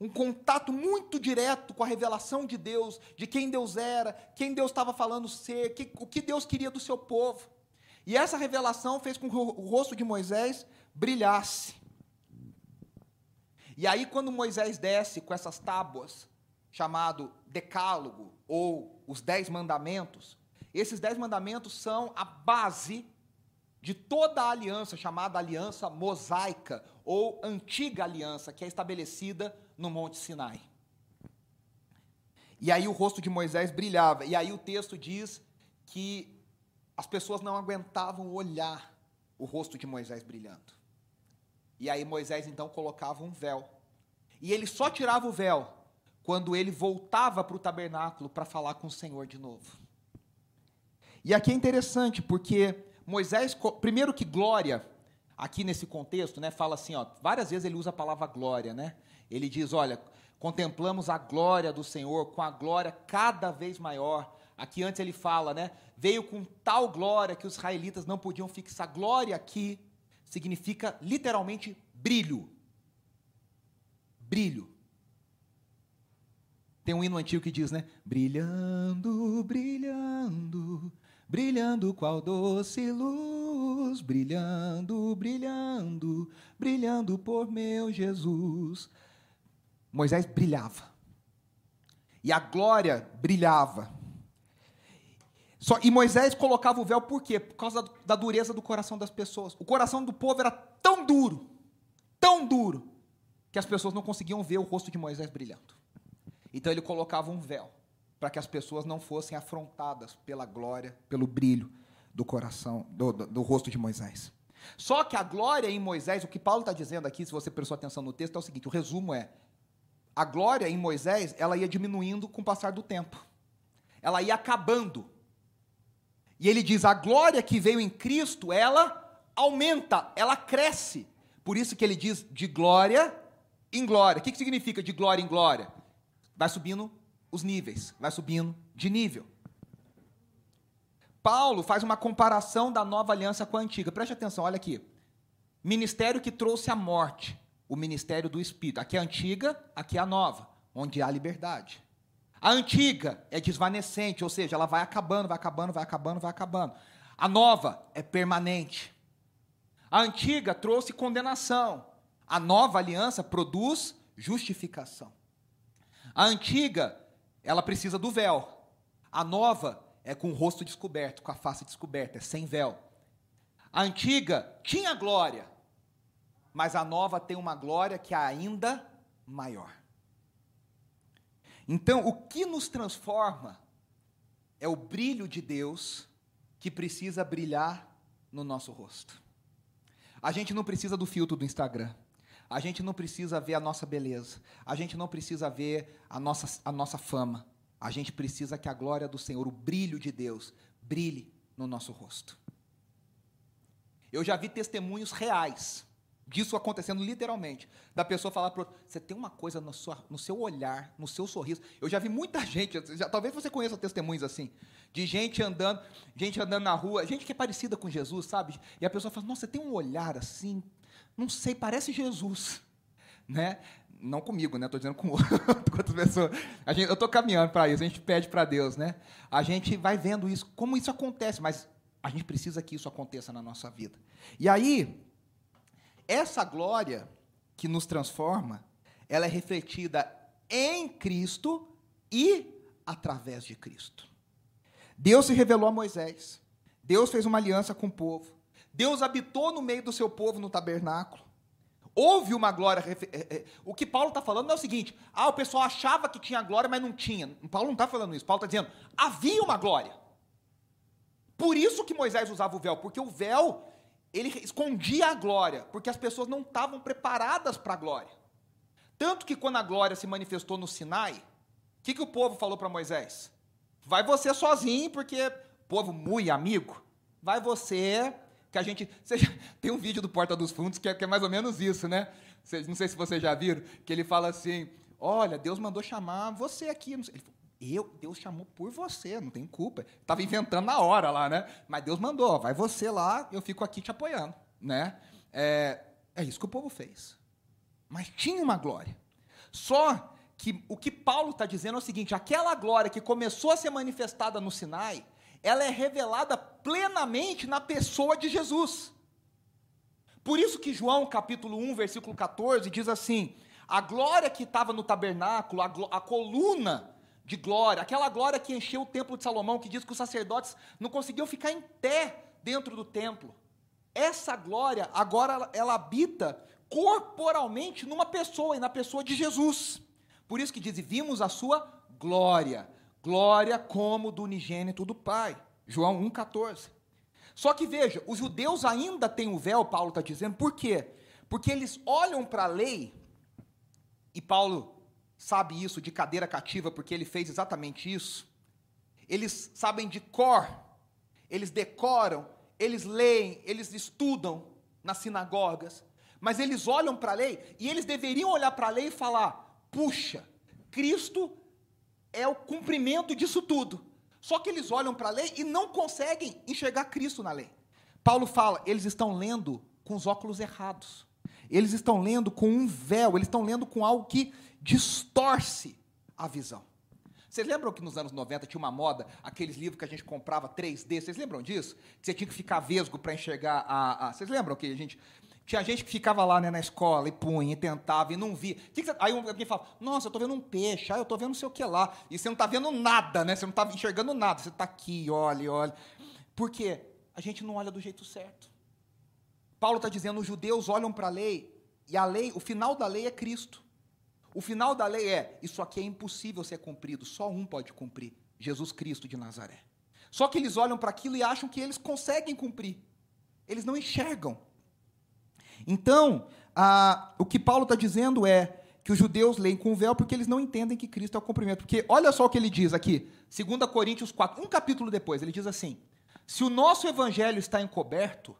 um, contato muito direto com a revelação de Deus, de quem Deus era, quem Deus estava falando ser, que, o que Deus queria do seu povo. E essa revelação fez com que o rosto de Moisés brilhasse. E aí, quando Moisés desce com essas tábuas, chamado Decálogo, ou os Dez Mandamentos, esses Dez Mandamentos são a base de toda a aliança, chamada aliança mosaica, ou antiga aliança, que é estabelecida no Monte Sinai. E aí o rosto de Moisés brilhava, e aí o texto diz que as pessoas não aguentavam olhar o rosto de Moisés brilhando. E aí Moisés então colocava um véu. E ele só tirava o véu quando ele voltava para o tabernáculo para falar com o Senhor de novo. E aqui é interessante, porque Moisés, primeiro que glória, aqui nesse contexto, né, fala assim, ó, várias vezes ele usa a palavra glória, né? Ele diz, olha, contemplamos a glória do Senhor com a glória cada vez maior. Aqui antes ele fala, né? Veio com tal glória que os israelitas não podiam fixar. Glória aqui significa literalmente brilho. Brilho. Tem um hino antigo que diz, né? Brilhando, brilhando, brilhando qual doce luz, brilhando, brilhando, brilhando por meu Jesus. Moisés brilhava. E a glória brilhava. Só, e Moisés colocava o véu por quê? Por causa da, da dureza do coração das pessoas. O coração do povo era tão duro, tão duro, que as pessoas não conseguiam ver o rosto de Moisés brilhando. Então ele colocava um véu para que as pessoas não fossem afrontadas pela glória, pelo brilho do coração, do, do, do rosto de Moisés. Só que a glória em Moisés, o que Paulo está dizendo aqui, se você prestou atenção no texto, é o seguinte: o resumo é: a glória em Moisés, ela ia diminuindo com o passar do tempo, ela ia acabando e ele diz: a glória que veio em Cristo, ela aumenta, ela cresce. Por isso que ele diz de glória em glória. O que, que significa de glória em glória? Vai subindo os níveis, vai subindo de nível. Paulo faz uma comparação da nova aliança com a antiga. Preste atenção, olha aqui. Ministério que trouxe a morte, o ministério do Espírito. Aqui é a antiga, aqui é a nova, onde há liberdade. A antiga é desvanecente, ou seja, ela vai acabando, vai acabando, vai acabando, vai acabando. A nova é permanente. A antiga trouxe condenação. A nova aliança produz justificação. A antiga, ela precisa do véu. A nova é com o rosto descoberto, com a face descoberta, é sem véu. A antiga tinha glória, mas a nova tem uma glória que é ainda maior. Então, o que nos transforma é o brilho de Deus que precisa brilhar no nosso rosto. A gente não precisa do filtro do Instagram. A gente não precisa ver a nossa beleza. A gente não precisa ver a nossa, a nossa fama. A gente precisa que a glória do Senhor, o brilho de Deus, brilhe no nosso rosto. Eu já vi testemunhos reais disso acontecendo literalmente. Da pessoa falar para você tem uma coisa no, sua, no, seu olhar, no seu sorriso. Eu já vi muita <laughs> gente, já, talvez você conheça testemunhos assim, de gente andando, gente andando na rua, gente que é parecida com Jesus, sabe? E a pessoa fala, nossa, você tem um olhar assim, não sei, parece Jesus, né? Não comigo, né? Estou dizendo <laughs> com, outras pessoas. A gente, eu estou caminhando para isso. A gente pede para Deus, né? A gente vai vendo isso, como isso acontece, mas a gente precisa que isso aconteça na nossa vida. E aí, essa glória que nos transforma, ela é refletida em Cristo e através de Cristo. Deus se revelou a Moisés. Deus fez uma aliança com o povo. Deus habitou no meio do seu povo no tabernáculo. Houve uma glória. Eh, eh, o que Paulo está falando é o seguinte: ah, o pessoal achava que tinha glória, mas não tinha. Paulo não está falando isso. Paulo está dizendo: havia uma glória. Por isso que Moisés usava o véu, porque o véu ele escondia a glória, porque as pessoas não estavam preparadas para a glória. Tanto que quando a glória se manifestou no Sinai, o que, que o povo falou para Moisés? Vai você sozinho, porque povo muito amigo, vai você que a gente. <laughs> tem um vídeo do Porta dos Fundos que é, que é mais ou menos isso, né? não sei se vocês já viram, que ele fala assim: olha, Deus mandou chamar você aqui. Ele falou, eu, Deus chamou por você, não tem culpa. Estava inventando na hora lá, né? Mas Deus mandou, vai você lá, eu fico aqui te apoiando, né? É, é isso que o povo fez. Mas tinha uma glória. Só que o que Paulo está dizendo é o seguinte: aquela glória que começou a ser manifestada no Sinai, ela é revelada plenamente na pessoa de Jesus. Por isso que João, capítulo 1, versículo 14, diz assim: a glória que estava no tabernáculo, a, a, coluna de glória, aquela glória que encheu o templo de Salomão, que diz que os sacerdotes não conseguiam ficar em pé dentro do templo. Essa glória, agora ela, habita corporalmente numa pessoa, e na pessoa de Jesus. Por isso que diz: vimos a sua glória, glória como do unigênito do Pai. João 1,14. Só que veja, os judeus ainda têm o véu, Paulo está dizendo, por quê? Porque eles olham para a lei, e Paulo sabe isso de cadeira cativa, porque ele fez exatamente isso. Eles sabem de cor, eles decoram, eles leem, eles estudam nas sinagogas, mas eles olham para a lei e eles deveriam olhar para a lei e falar: puxa, Cristo é o cumprimento disso tudo. Só que eles olham para a lei e não conseguem enxergar Cristo na lei. Paulo fala, eles estão lendo com os óculos errados. Eles estão lendo com um véu, eles estão lendo com algo que distorce a visão. Vocês lembram que nos anos 90 tinha uma moda, aqueles livros que a gente comprava 3D? Vocês lembram disso? Que você tinha que ficar vesgo para enxergar a, a, Vocês lembram que a gente. Tinha gente que ficava lá né, na escola e punha, e tentava, e não via. Aí alguém fala, nossa, eu estou vendo um peixe, ah, eu estou vendo não sei o que lá. E você não está vendo nada, né? Você não está enxergando nada. Você está aqui, olha, olha. Por quê? A gente não olha do jeito certo. Paulo está dizendo, os judeus olham para a lei, e a lei, o final da lei é Cristo. O final da lei é, isso aqui é impossível ser cumprido, só um pode cumprir, Jesus Cristo de Nazaré. Só que eles olham para aquilo e acham que eles conseguem cumprir. Eles não enxergam. Então, a, o que Paulo está dizendo é que os judeus leem com véu porque eles não entendem que Cristo é o cumprimento. Porque olha só o que ele diz aqui, 2 Coríntios 4, um capítulo depois, ele diz assim: Se o nosso evangelho está encoberto,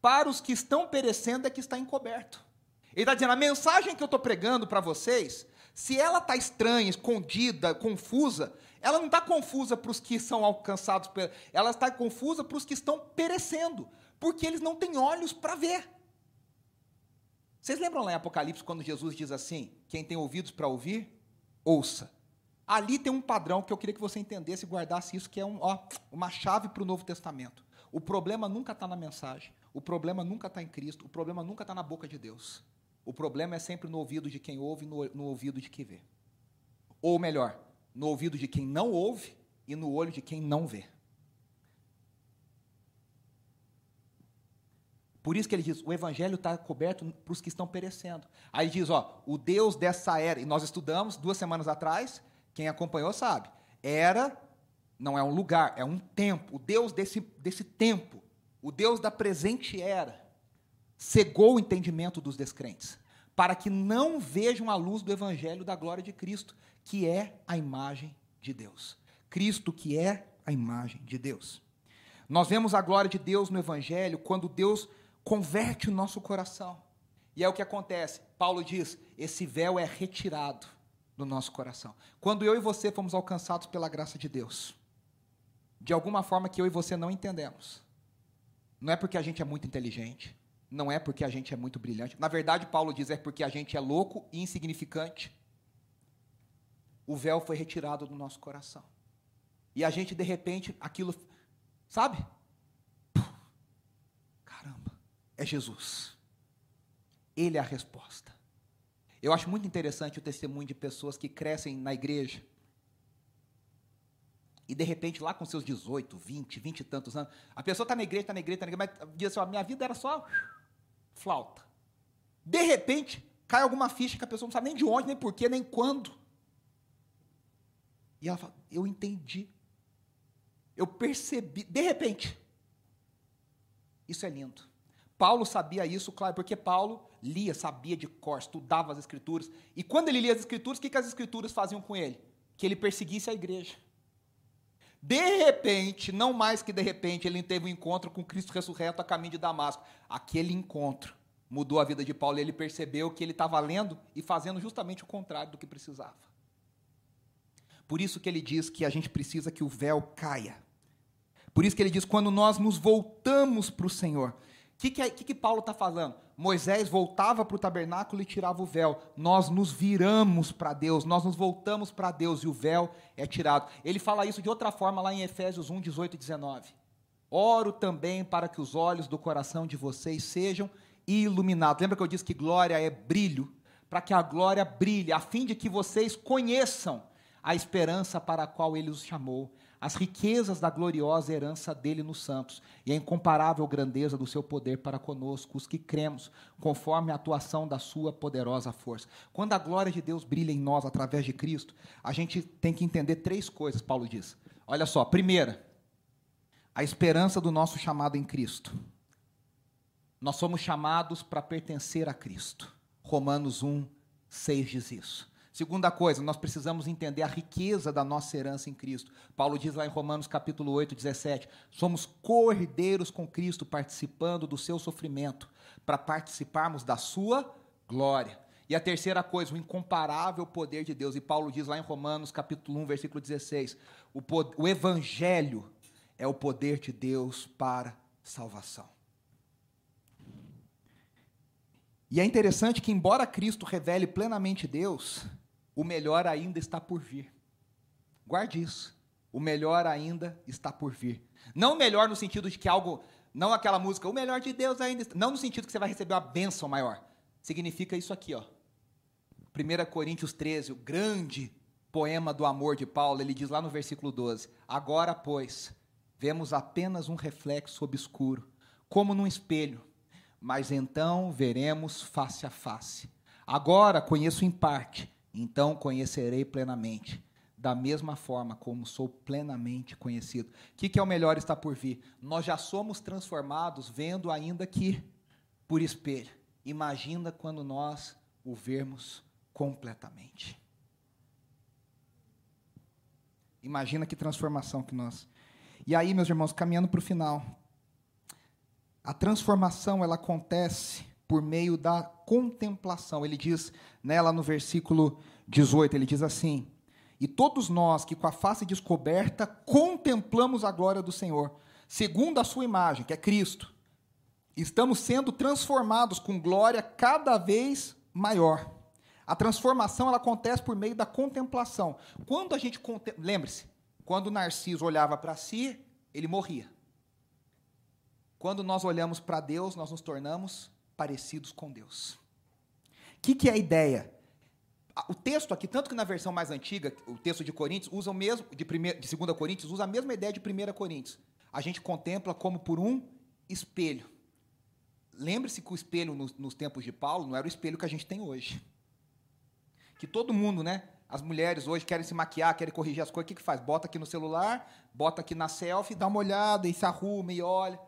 para os que estão perecendo é que está encoberto. Ele está dizendo: a mensagem que eu estou pregando para vocês, se ela está estranha, escondida, confusa, ela não está confusa para os que são alcançados, ela está confusa para os que estão perecendo, porque eles não têm olhos para ver. Vocês lembram lá em Apocalipse quando Jesus diz assim: quem tem ouvidos para ouvir, ouça. Ali tem um padrão que eu queria que você entendesse e guardasse isso, que é um, ó, uma chave para o Novo Testamento. O problema nunca está na mensagem, o problema nunca está em Cristo, o problema nunca está na boca de Deus. O problema é sempre no ouvido de quem ouve e no, no ouvido de quem vê. Ou melhor, no ouvido de quem não ouve e no olho de quem não vê. Por isso que ele diz: o evangelho está coberto para os que estão perecendo. Aí diz: ó, o Deus dessa era, e nós estudamos duas semanas atrás, quem acompanhou sabe, era, não é um lugar, é um tempo. O Deus desse, desse tempo, o Deus da presente era, cegou o entendimento dos descrentes, para que não vejam a luz do evangelho da glória de Cristo, que é a imagem de Deus. Cristo, que é a imagem de Deus. Nós vemos a glória de Deus no evangelho quando Deus converte o nosso coração. E é o que acontece. Paulo diz: esse véu é retirado do nosso coração. Quando eu e você fomos alcançados pela graça de Deus, de alguma forma que eu e você não entendemos. Não é porque a gente é muito inteligente, não é porque a gente é muito brilhante. Na verdade, Paulo diz é porque a gente é louco e insignificante. O véu foi retirado do nosso coração. E a gente, de repente, aquilo, sabe? É Jesus. Ele é a resposta. Eu acho muito interessante o testemunho de pessoas que crescem na igreja e de repente, lá com seus 18, 20, 20 e tantos anos, a pessoa está na igreja, está na igreja, está na igreja, mas diz assim: minha vida era só flauta. De repente, cai alguma ficha que a pessoa não sabe nem de onde, nem porquê, nem quando. E ela fala: Eu entendi. Eu percebi. De repente. Isso é lindo. Paulo sabia isso, claro, porque Paulo lia, sabia de cor, estudava as Escrituras. E quando ele lia as Escrituras, o que, que as Escrituras faziam com ele? Que ele perseguisse a igreja. De repente, não mais que de repente, ele teve um encontro com Cristo ressurreto a caminho de Damasco. Aquele encontro mudou a vida de Paulo e ele percebeu que ele estava lendo e fazendo justamente o contrário do que precisava. Por isso que ele diz que a gente precisa que o véu caia. Por isso que ele diz: quando nós nos voltamos para o Senhor. O que, que, que, que Paulo está falando? Moisés voltava para o tabernáculo e tirava o véu. Nós nos viramos para Deus, nós nos voltamos para Deus e o véu é tirado. Ele fala isso de outra forma lá em Efésios 1, 18 e 19. Oro também para que os olhos do coração de vocês sejam iluminados. Lembra que eu disse que glória é brilho? Para que a glória brilhe, a fim de que vocês conheçam a esperança para a qual ele os chamou, as riquezas da gloriosa herança dele nos santos e a incomparável grandeza do seu poder para conosco, os que cremos, conforme a atuação da sua poderosa força. Quando a glória de Deus brilha em nós através de Cristo, a gente tem que entender três coisas, Paulo diz. Olha só, primeira, a esperança do nosso chamado em Cristo. Nós somos chamados para pertencer a Cristo. Romanos 1, 6 diz isso. Segunda coisa, nós precisamos entender a riqueza da nossa herança em Cristo. Paulo diz lá em Romanos capítulo 8, 17: somos cordeiros com Cristo, participando do seu sofrimento, para participarmos da sua glória. E a terceira coisa, o incomparável poder de Deus. E Paulo diz lá em Romanos capítulo 1, versículo 16: o, o evangelho é o poder de Deus para salvação. E é interessante que, embora Cristo revele plenamente Deus, o melhor ainda está por vir. Guarde isso. O melhor ainda está por vir. Não melhor no sentido de que algo, não aquela música, o melhor de Deus ainda está, não no sentido que você vai receber uma bênção maior. Significa isso aqui, ó. 1 Coríntios 13, o grande poema do amor de Paulo, ele diz lá no versículo 12: Agora, pois, vemos apenas um reflexo obscuro, como num espelho, mas então veremos face a face. Agora conheço em parte, então conhecerei plenamente, da mesma forma como sou plenamente conhecido. O que, que é o melhor está por vir? Nós já somos transformados vendo ainda que por espelho. Imagina quando nós o vermos completamente. Imagina que transformação que nós. E aí, meus irmãos, caminhando para o final, a transformação ela acontece por meio da contemplação. Ele diz nela no versículo 18, ele diz assim: E todos nós que com a face descoberta contemplamos a glória do Senhor, segundo a sua imagem, que é Cristo, estamos sendo transformados com glória cada vez maior. A transformação ela acontece por meio da contemplação. Quando a gente lembre-se, quando Narciso olhava para si, ele morria. Quando nós olhamos para Deus, nós nos tornamos parecidos com Deus. O que, que é a ideia? O texto aqui, tanto que na versão mais antiga, o texto de Coríntios, usa o mesmo, de, primeira, de 2 Coríntios, usa a mesma ideia de 1 Coríntios. A gente contempla como por um espelho. Lembre-se que o espelho nos, nos tempos de Paulo não era o espelho que a gente tem hoje. Que todo mundo, né? As mulheres hoje querem se maquiar, querem corrigir as coisas, o que, que faz? Bota aqui no celular, bota aqui na selfie, dá uma olhada e se arruma e olha.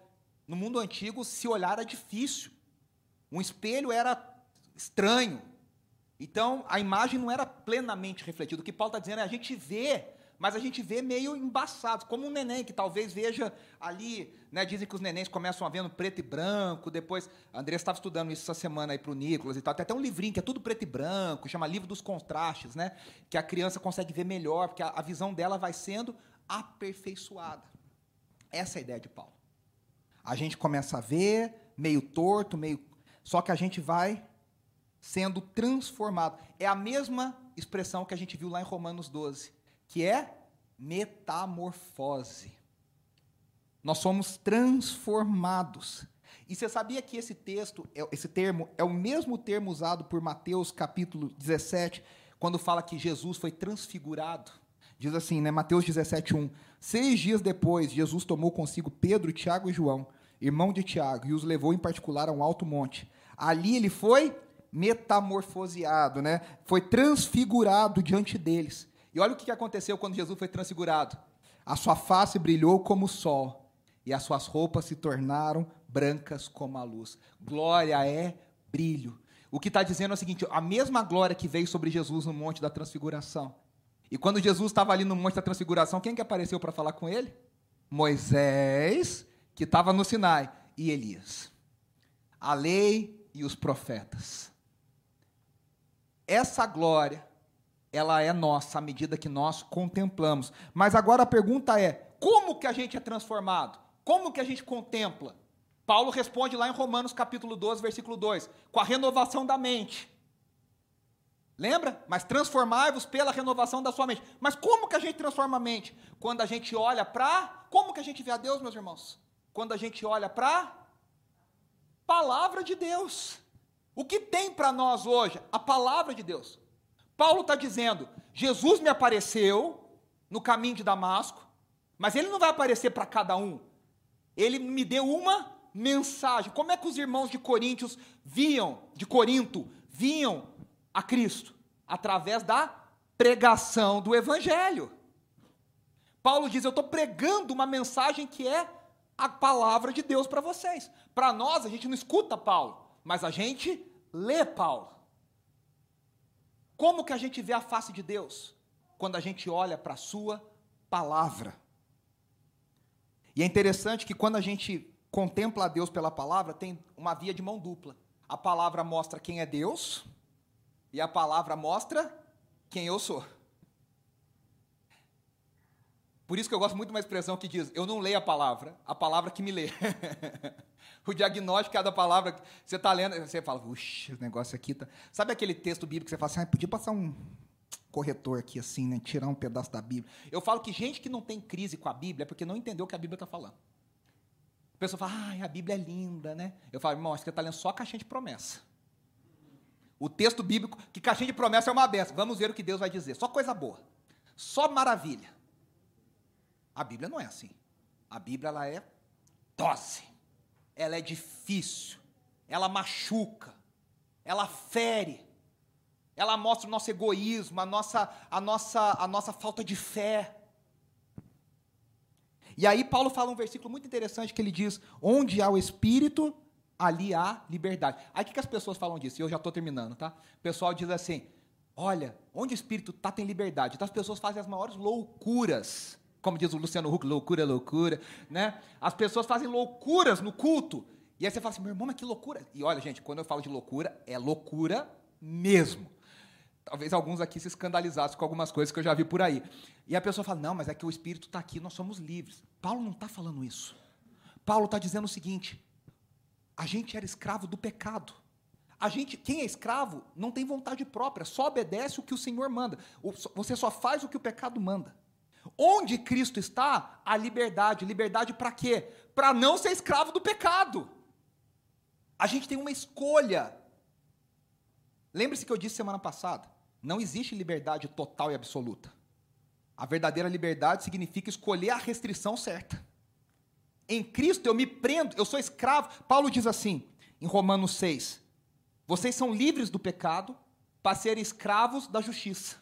No mundo antigo, se olhar era difícil. Um espelho era estranho. Então, a imagem não era plenamente refletida. O que Paulo está dizendo é a gente vê, mas a gente vê meio embaçado, como um neném que talvez veja ali, né, dizem que os nenéns começam a ver no preto e branco, depois, a Andressa estava estudando isso essa semana aí para o Nicolas e tal, tem até um livrinho que é tudo preto e branco, chama Livro dos Contrastes, né, que a criança consegue ver melhor, porque a, a visão dela vai sendo aperfeiçoada. Essa é a ideia de Paulo. A gente começa a ver meio torto, meio só que a gente vai sendo transformado. É a mesma expressão que a gente viu lá em Romanos 12, que é metamorfose. Nós somos transformados. E você sabia que esse texto, é, esse termo, é o mesmo termo usado por Mateus capítulo 17, quando fala que Jesus foi transfigurado? Diz assim, né, Mateus 17, 1. Seis dias depois, Jesus tomou consigo Pedro, Tiago e João, irmão de Tiago, e os levou em particular a um alto monte Ali ele foi metamorfoseado, né? Foi transfigurado diante deles. E olha o que aconteceu quando Jesus foi transfigurado. A sua face brilhou como o sol, e as suas roupas se tornaram brancas como a luz. Glória é brilho. O que está dizendo é o seguinte: a mesma glória que veio sobre Jesus no Monte da Transfiguração E quando Jesus estava ali no Monte da Transfiguração, quem que apareceu para falar com ele? Moisés, que estava no Sinai, e Elias. A lei e os profetas. Essa glória, ela é nossa à medida que nós contemplamos. Mas agora a pergunta é: como que a gente é transformado? Como que a gente contempla? Paulo responde lá em Romanos capítulo 12, versículo 2, com a renovação da mente. Lembra? Mas transformai-vos pela renovação da sua mente. Mas como que a gente transforma a mente? Quando a gente olha para. Como que a gente vê a Deus, meus irmãos? Quando a gente olha para. Palavra de Deus. O que tem para nós hoje? A palavra de Deus. Paulo está dizendo: Jesus me apareceu no caminho de Damasco, mas ele não vai aparecer para cada um. Ele me deu uma mensagem. Como é que os irmãos de Coríntios viam, de Corinto, viam a Cristo? Através da pregação do Evangelho. Paulo diz: Eu estou pregando uma mensagem que é a palavra de Deus para vocês. Para nós, a gente não escuta Paulo, mas a gente lê Paulo. Como que a gente vê a face de Deus? Quando a gente olha para a Sua palavra. E é interessante que quando a gente contempla a Deus pela palavra, tem uma via de mão dupla. A palavra mostra quem é Deus e a palavra mostra quem eu sou. Por isso que eu gosto muito de uma expressão que diz: eu não leio a palavra, a palavra que me lê. <laughs> o diagnóstico é da palavra. Você está lendo, você fala, puxa, o negócio aqui tá. Sabe aquele texto bíblico que você fala assim, ah, podia passar um corretor aqui assim, né? Tirar um pedaço da Bíblia. Eu falo que gente que não tem crise com a Bíblia é porque não entendeu o que a Bíblia está falando. A pessoa fala, ah, a Bíblia é linda, né? Eu falo, irmão, acho que você está lendo só a caixinha de promessa. O texto bíblico, que caixinha de promessa é uma benção. Vamos ver o que Deus vai dizer. Só coisa boa. Só maravilha. A Bíblia não é assim. A Bíblia ela é doce. Ela é difícil. Ela machuca. Ela fere. Ela mostra o nosso egoísmo, a nossa, a nossa, a nossa falta de fé. E aí Paulo fala um versículo muito interessante que ele diz: onde há o Espírito, ali há liberdade. Aí o que, que as pessoas falam disso? E eu já estou terminando, tá? O pessoal diz assim: olha, onde o Espírito está, tem liberdade. Então as pessoas fazem as maiores loucuras. Como diz o Luciano Huck, loucura, loucura, né? As pessoas fazem loucuras no culto. E aí você fala assim, meu irmão, mas que loucura. E olha, gente, quando eu falo de loucura, é loucura mesmo. Talvez alguns aqui se escandalizassem com algumas coisas que eu já vi por aí. E a pessoa fala: não, mas é que o Espírito está aqui, nós somos livres. Paulo não está falando isso. Paulo está dizendo o seguinte: a gente era escravo do pecado. A gente, quem é escravo, não tem vontade própria, só obedece o que o Senhor manda. Você só faz o que o pecado manda. Onde Cristo está, a liberdade. Liberdade para quê? Para não ser escravo do pecado. A gente tem uma escolha. Lembre-se que eu disse semana passada: não existe liberdade total e absoluta. A verdadeira liberdade significa escolher a restrição certa. Em Cristo eu me prendo, eu sou escravo. Paulo diz assim, em Romanos 6: Vocês são livres do pecado para serem escravos da justiça.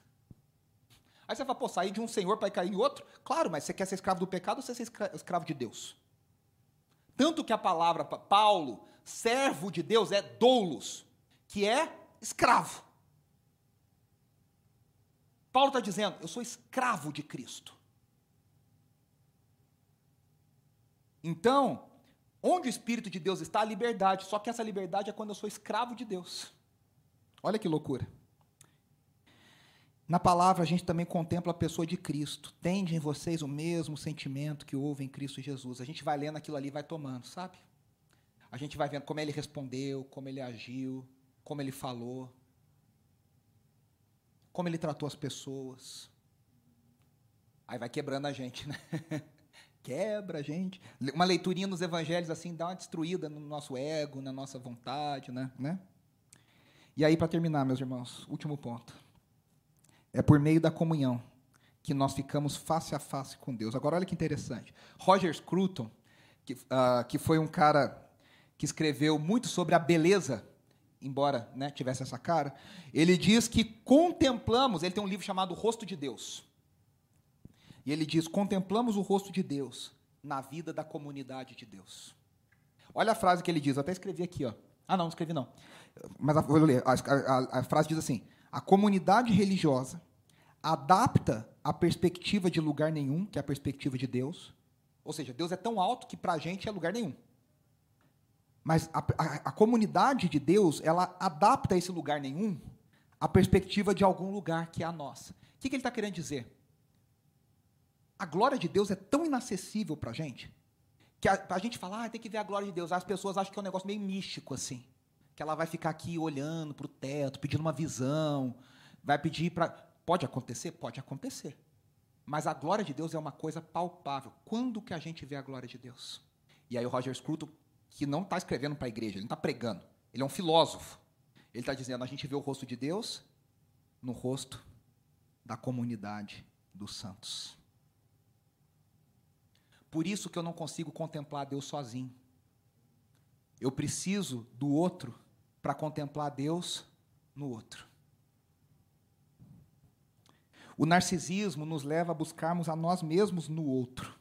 Aí você fala, pô, sair de um senhor para cair em outro? Claro, mas você quer ser escravo do pecado ou você quer ser escravo de Deus? Tanto que a palavra Paulo, servo de Deus, é doulos, que é escravo. Paulo está dizendo: eu sou escravo de Cristo. Então, onde o Espírito de Deus está, a liberdade. Só que essa liberdade é quando eu sou escravo de Deus. Olha que loucura. Na palavra, a gente também contempla a pessoa de Cristo. Tende em vocês o mesmo sentimento que houve em Cristo Jesus. A gente vai lendo aquilo ali vai tomando, sabe? A gente vai vendo como ele respondeu, como ele agiu, como ele falou como ele tratou as pessoas. Aí vai quebrando a gente, né? <laughs> Quebra a gente. Uma leiturinha nos evangelhos assim dá uma destruída no nosso ego, na nossa vontade, né? né? E aí, para terminar, meus irmãos, último ponto. É por meio da comunhão que nós ficamos face a face com Deus. Agora, olha que interessante. Roger Scruton, que, uh, que foi um cara que escreveu muito sobre a beleza embora né, tivesse essa cara, ele diz que contemplamos, ele tem um livro chamado Rosto de Deus. E ele diz: contemplamos o rosto de Deus na vida da comunidade de Deus. Olha a frase que ele diz, eu até escrevi aqui, ó. Ah, não, não escrevi não. Mas ler. A, a, a frase diz assim: a comunidade religiosa adapta a perspectiva de lugar nenhum, que é a perspectiva de Deus. Ou seja, Deus é tão alto que para a gente é lugar nenhum. Mas a, a, a, comunidade de Deus, ela adapta esse lugar nenhum à perspectiva de algum lugar que é a nossa. O que, que ele está querendo dizer? A glória de Deus é tão inacessível para a gente, que a, a gente fala, ah, tem que ver a glória de Deus. As pessoas acham que é um negócio meio místico, assim. Que ela vai ficar aqui olhando para o teto, pedindo uma visão, vai pedir para. Pode acontecer? Pode acontecer. Mas a glória de Deus é uma coisa palpável. Quando que a gente vê a glória de Deus? E aí o Roger Scruton, que não está escrevendo para a igreja, ele não está pregando. Ele é um filósofo. Ele está dizendo, a gente vê o rosto de Deus no rosto da comunidade dos santos. Por isso que eu não consigo contemplar Deus sozinho. Eu preciso do outro para contemplar Deus no outro. O narcisismo nos leva a buscarmos a nós mesmos no outro.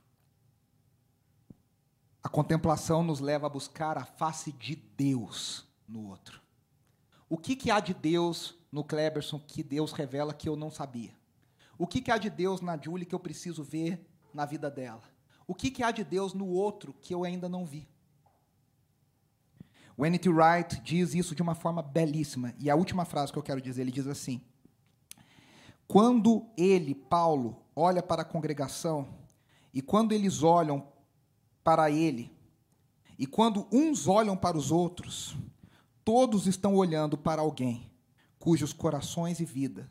A contemplação nos leva a buscar a face de Deus no outro. O que, que há de Deus no Kleberson que Deus revela que eu não sabia? O que, que há de Deus na Julie que eu preciso ver na vida dela? O que, que há de Deus no outro que eu ainda não vi? O N.T. Wright diz isso de uma forma belíssima. E a última frase que eu quero dizer, ele diz assim: quando ele, Paulo, olha para a congregação, e quando eles olham para ele, e quando uns olham para os outros, todos estão olhando para alguém cujos corações e vida,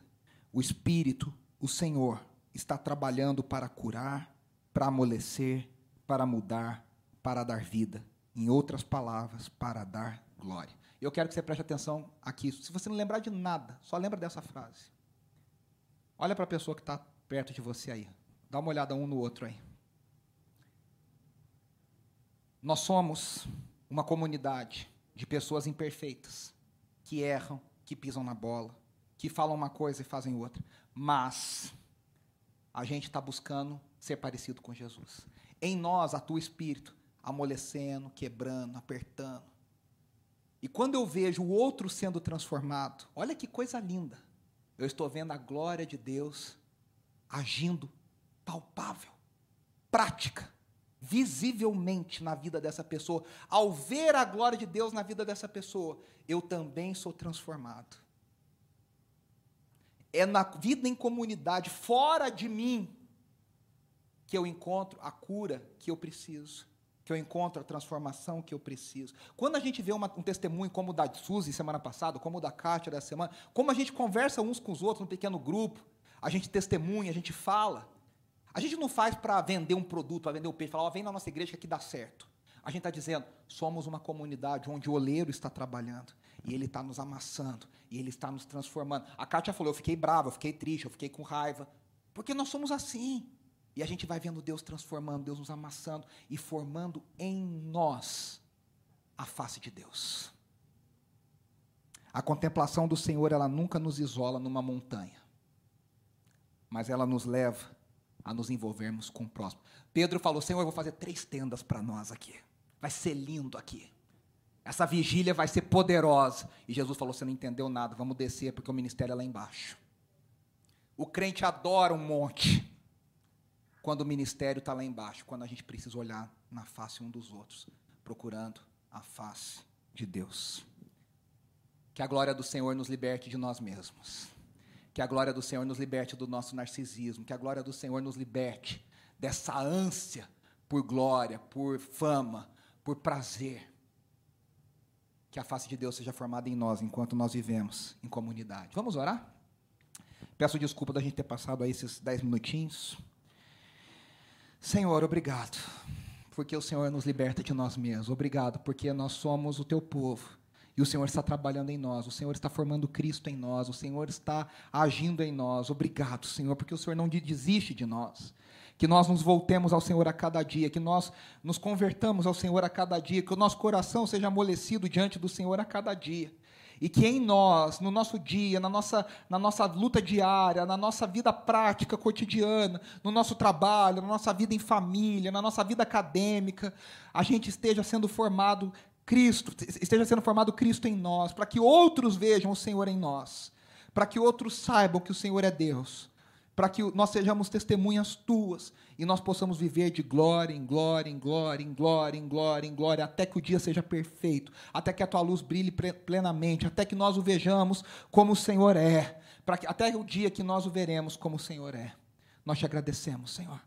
o Espírito, o Senhor, está trabalhando para curar, para amolecer, para mudar, para dar vida. Em outras palavras, para dar glória. Eu quero que você preste atenção aqui. Se você não lembrar de nada, só lembra dessa frase. Olha para a pessoa que está perto de você aí. Dá uma olhada um no outro aí. Nós somos uma comunidade de pessoas imperfeitas, que erram, que pisam na bola, que falam uma coisa e fazem outra. Mas a gente está buscando ser parecido com Jesus. Em nós atua o Espírito, amolecendo, quebrando, apertando. E quando eu vejo o outro sendo transformado, olha que coisa linda. Eu estou vendo a glória de Deus agindo palpável, prática, visivelmente na vida dessa pessoa. Ao ver a glória de Deus na vida dessa pessoa, eu também sou transformado. É na vida em comunidade, fora de mim, que eu encontro a cura que eu preciso que eu encontro a transformação que eu preciso. Quando a gente vê uma, um testemunho como o da Suzy semana passada, como o da Kátia dessa semana, como a gente conversa uns com os outros num pequeno grupo, a gente testemunha, a gente fala. A gente não faz para vender um produto, para vender o peixe, falar, oh, vem na nossa igreja que aqui dá certo. A gente está dizendo, somos uma comunidade onde o oleiro está trabalhando, e ele está nos amassando, e ele está nos transformando. A Kátia falou, eu fiquei brava, eu fiquei triste, eu fiquei com raiva, porque nós somos assim. E a gente vai vendo Deus transformando, Deus nos amassando e formando em nós a face de Deus. A contemplação do Senhor, ela nunca nos isola numa montanha, mas ela nos leva a nos envolvermos com o próximo. Pedro falou: Senhor, eu vou fazer três tendas para nós aqui. Vai ser lindo aqui. Essa vigília vai ser poderosa. E Jesus falou: Você não entendeu nada, vamos descer, porque o ministério é lá embaixo. O crente adora um monte quando o ministério está lá embaixo, quando a gente precisa olhar na face um dos outros, procurando a face de Deus. Que a glória do Senhor nos liberte de nós mesmos. Que a glória do Senhor nos liberte do nosso narcisismo. Que a glória do Senhor nos liberte dessa ânsia por glória, por fama, por prazer. Que a face de Deus seja formada em nós enquanto nós vivemos em comunidade. Vamos orar? Peço desculpa da gente ter passado aí esses dez minutinhos. Senhor, obrigado, porque o Senhor nos liberta de nós mesmos. Obrigado, porque nós somos o teu povo. E o Senhor está trabalhando em nós, o Senhor está formando Cristo em nós, o Senhor está agindo em nós. Obrigado, Senhor, porque o Senhor não desiste de nós. Que nós nos voltemos ao Senhor a cada dia, que nós nos convertamos ao Senhor a cada dia, que o nosso coração seja amolecido diante do Senhor a cada dia e que em nós, no nosso dia, na nossa, na nossa luta diária, na nossa vida prática, cotidiana, no nosso trabalho, na nossa vida em família, na nossa vida acadêmica, a gente esteja sendo formado Cristo, esteja sendo formado Cristo em nós, para que outros vejam o Senhor em nós, para que outros saibam que o Senhor é Deus, para que nós sejamos testemunhas tuas e nós possamos viver de glória em glória, em glória, em glória, em glória, em glória, até que o dia seja perfeito, até que a tua luz brilhe plenamente, até que nós o vejamos como o Senhor é, para que, até o dia que nós o veremos como o Senhor é. Nós te agradecemos, Senhor.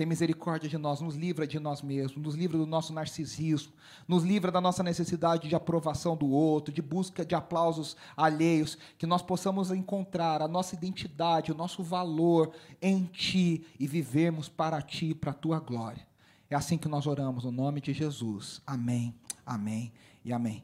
Tem misericórdia de nós, nos livra de nós mesmos, nos livra do nosso narcisismo, nos livra da nossa necessidade de aprovação do outro, de busca de aplausos alheios, que nós possamos encontrar a nossa identidade, o nosso valor em Ti e vivermos para Ti, para a Tua glória. É assim que nós oramos, no nome de Jesus. Amém, amém e amém.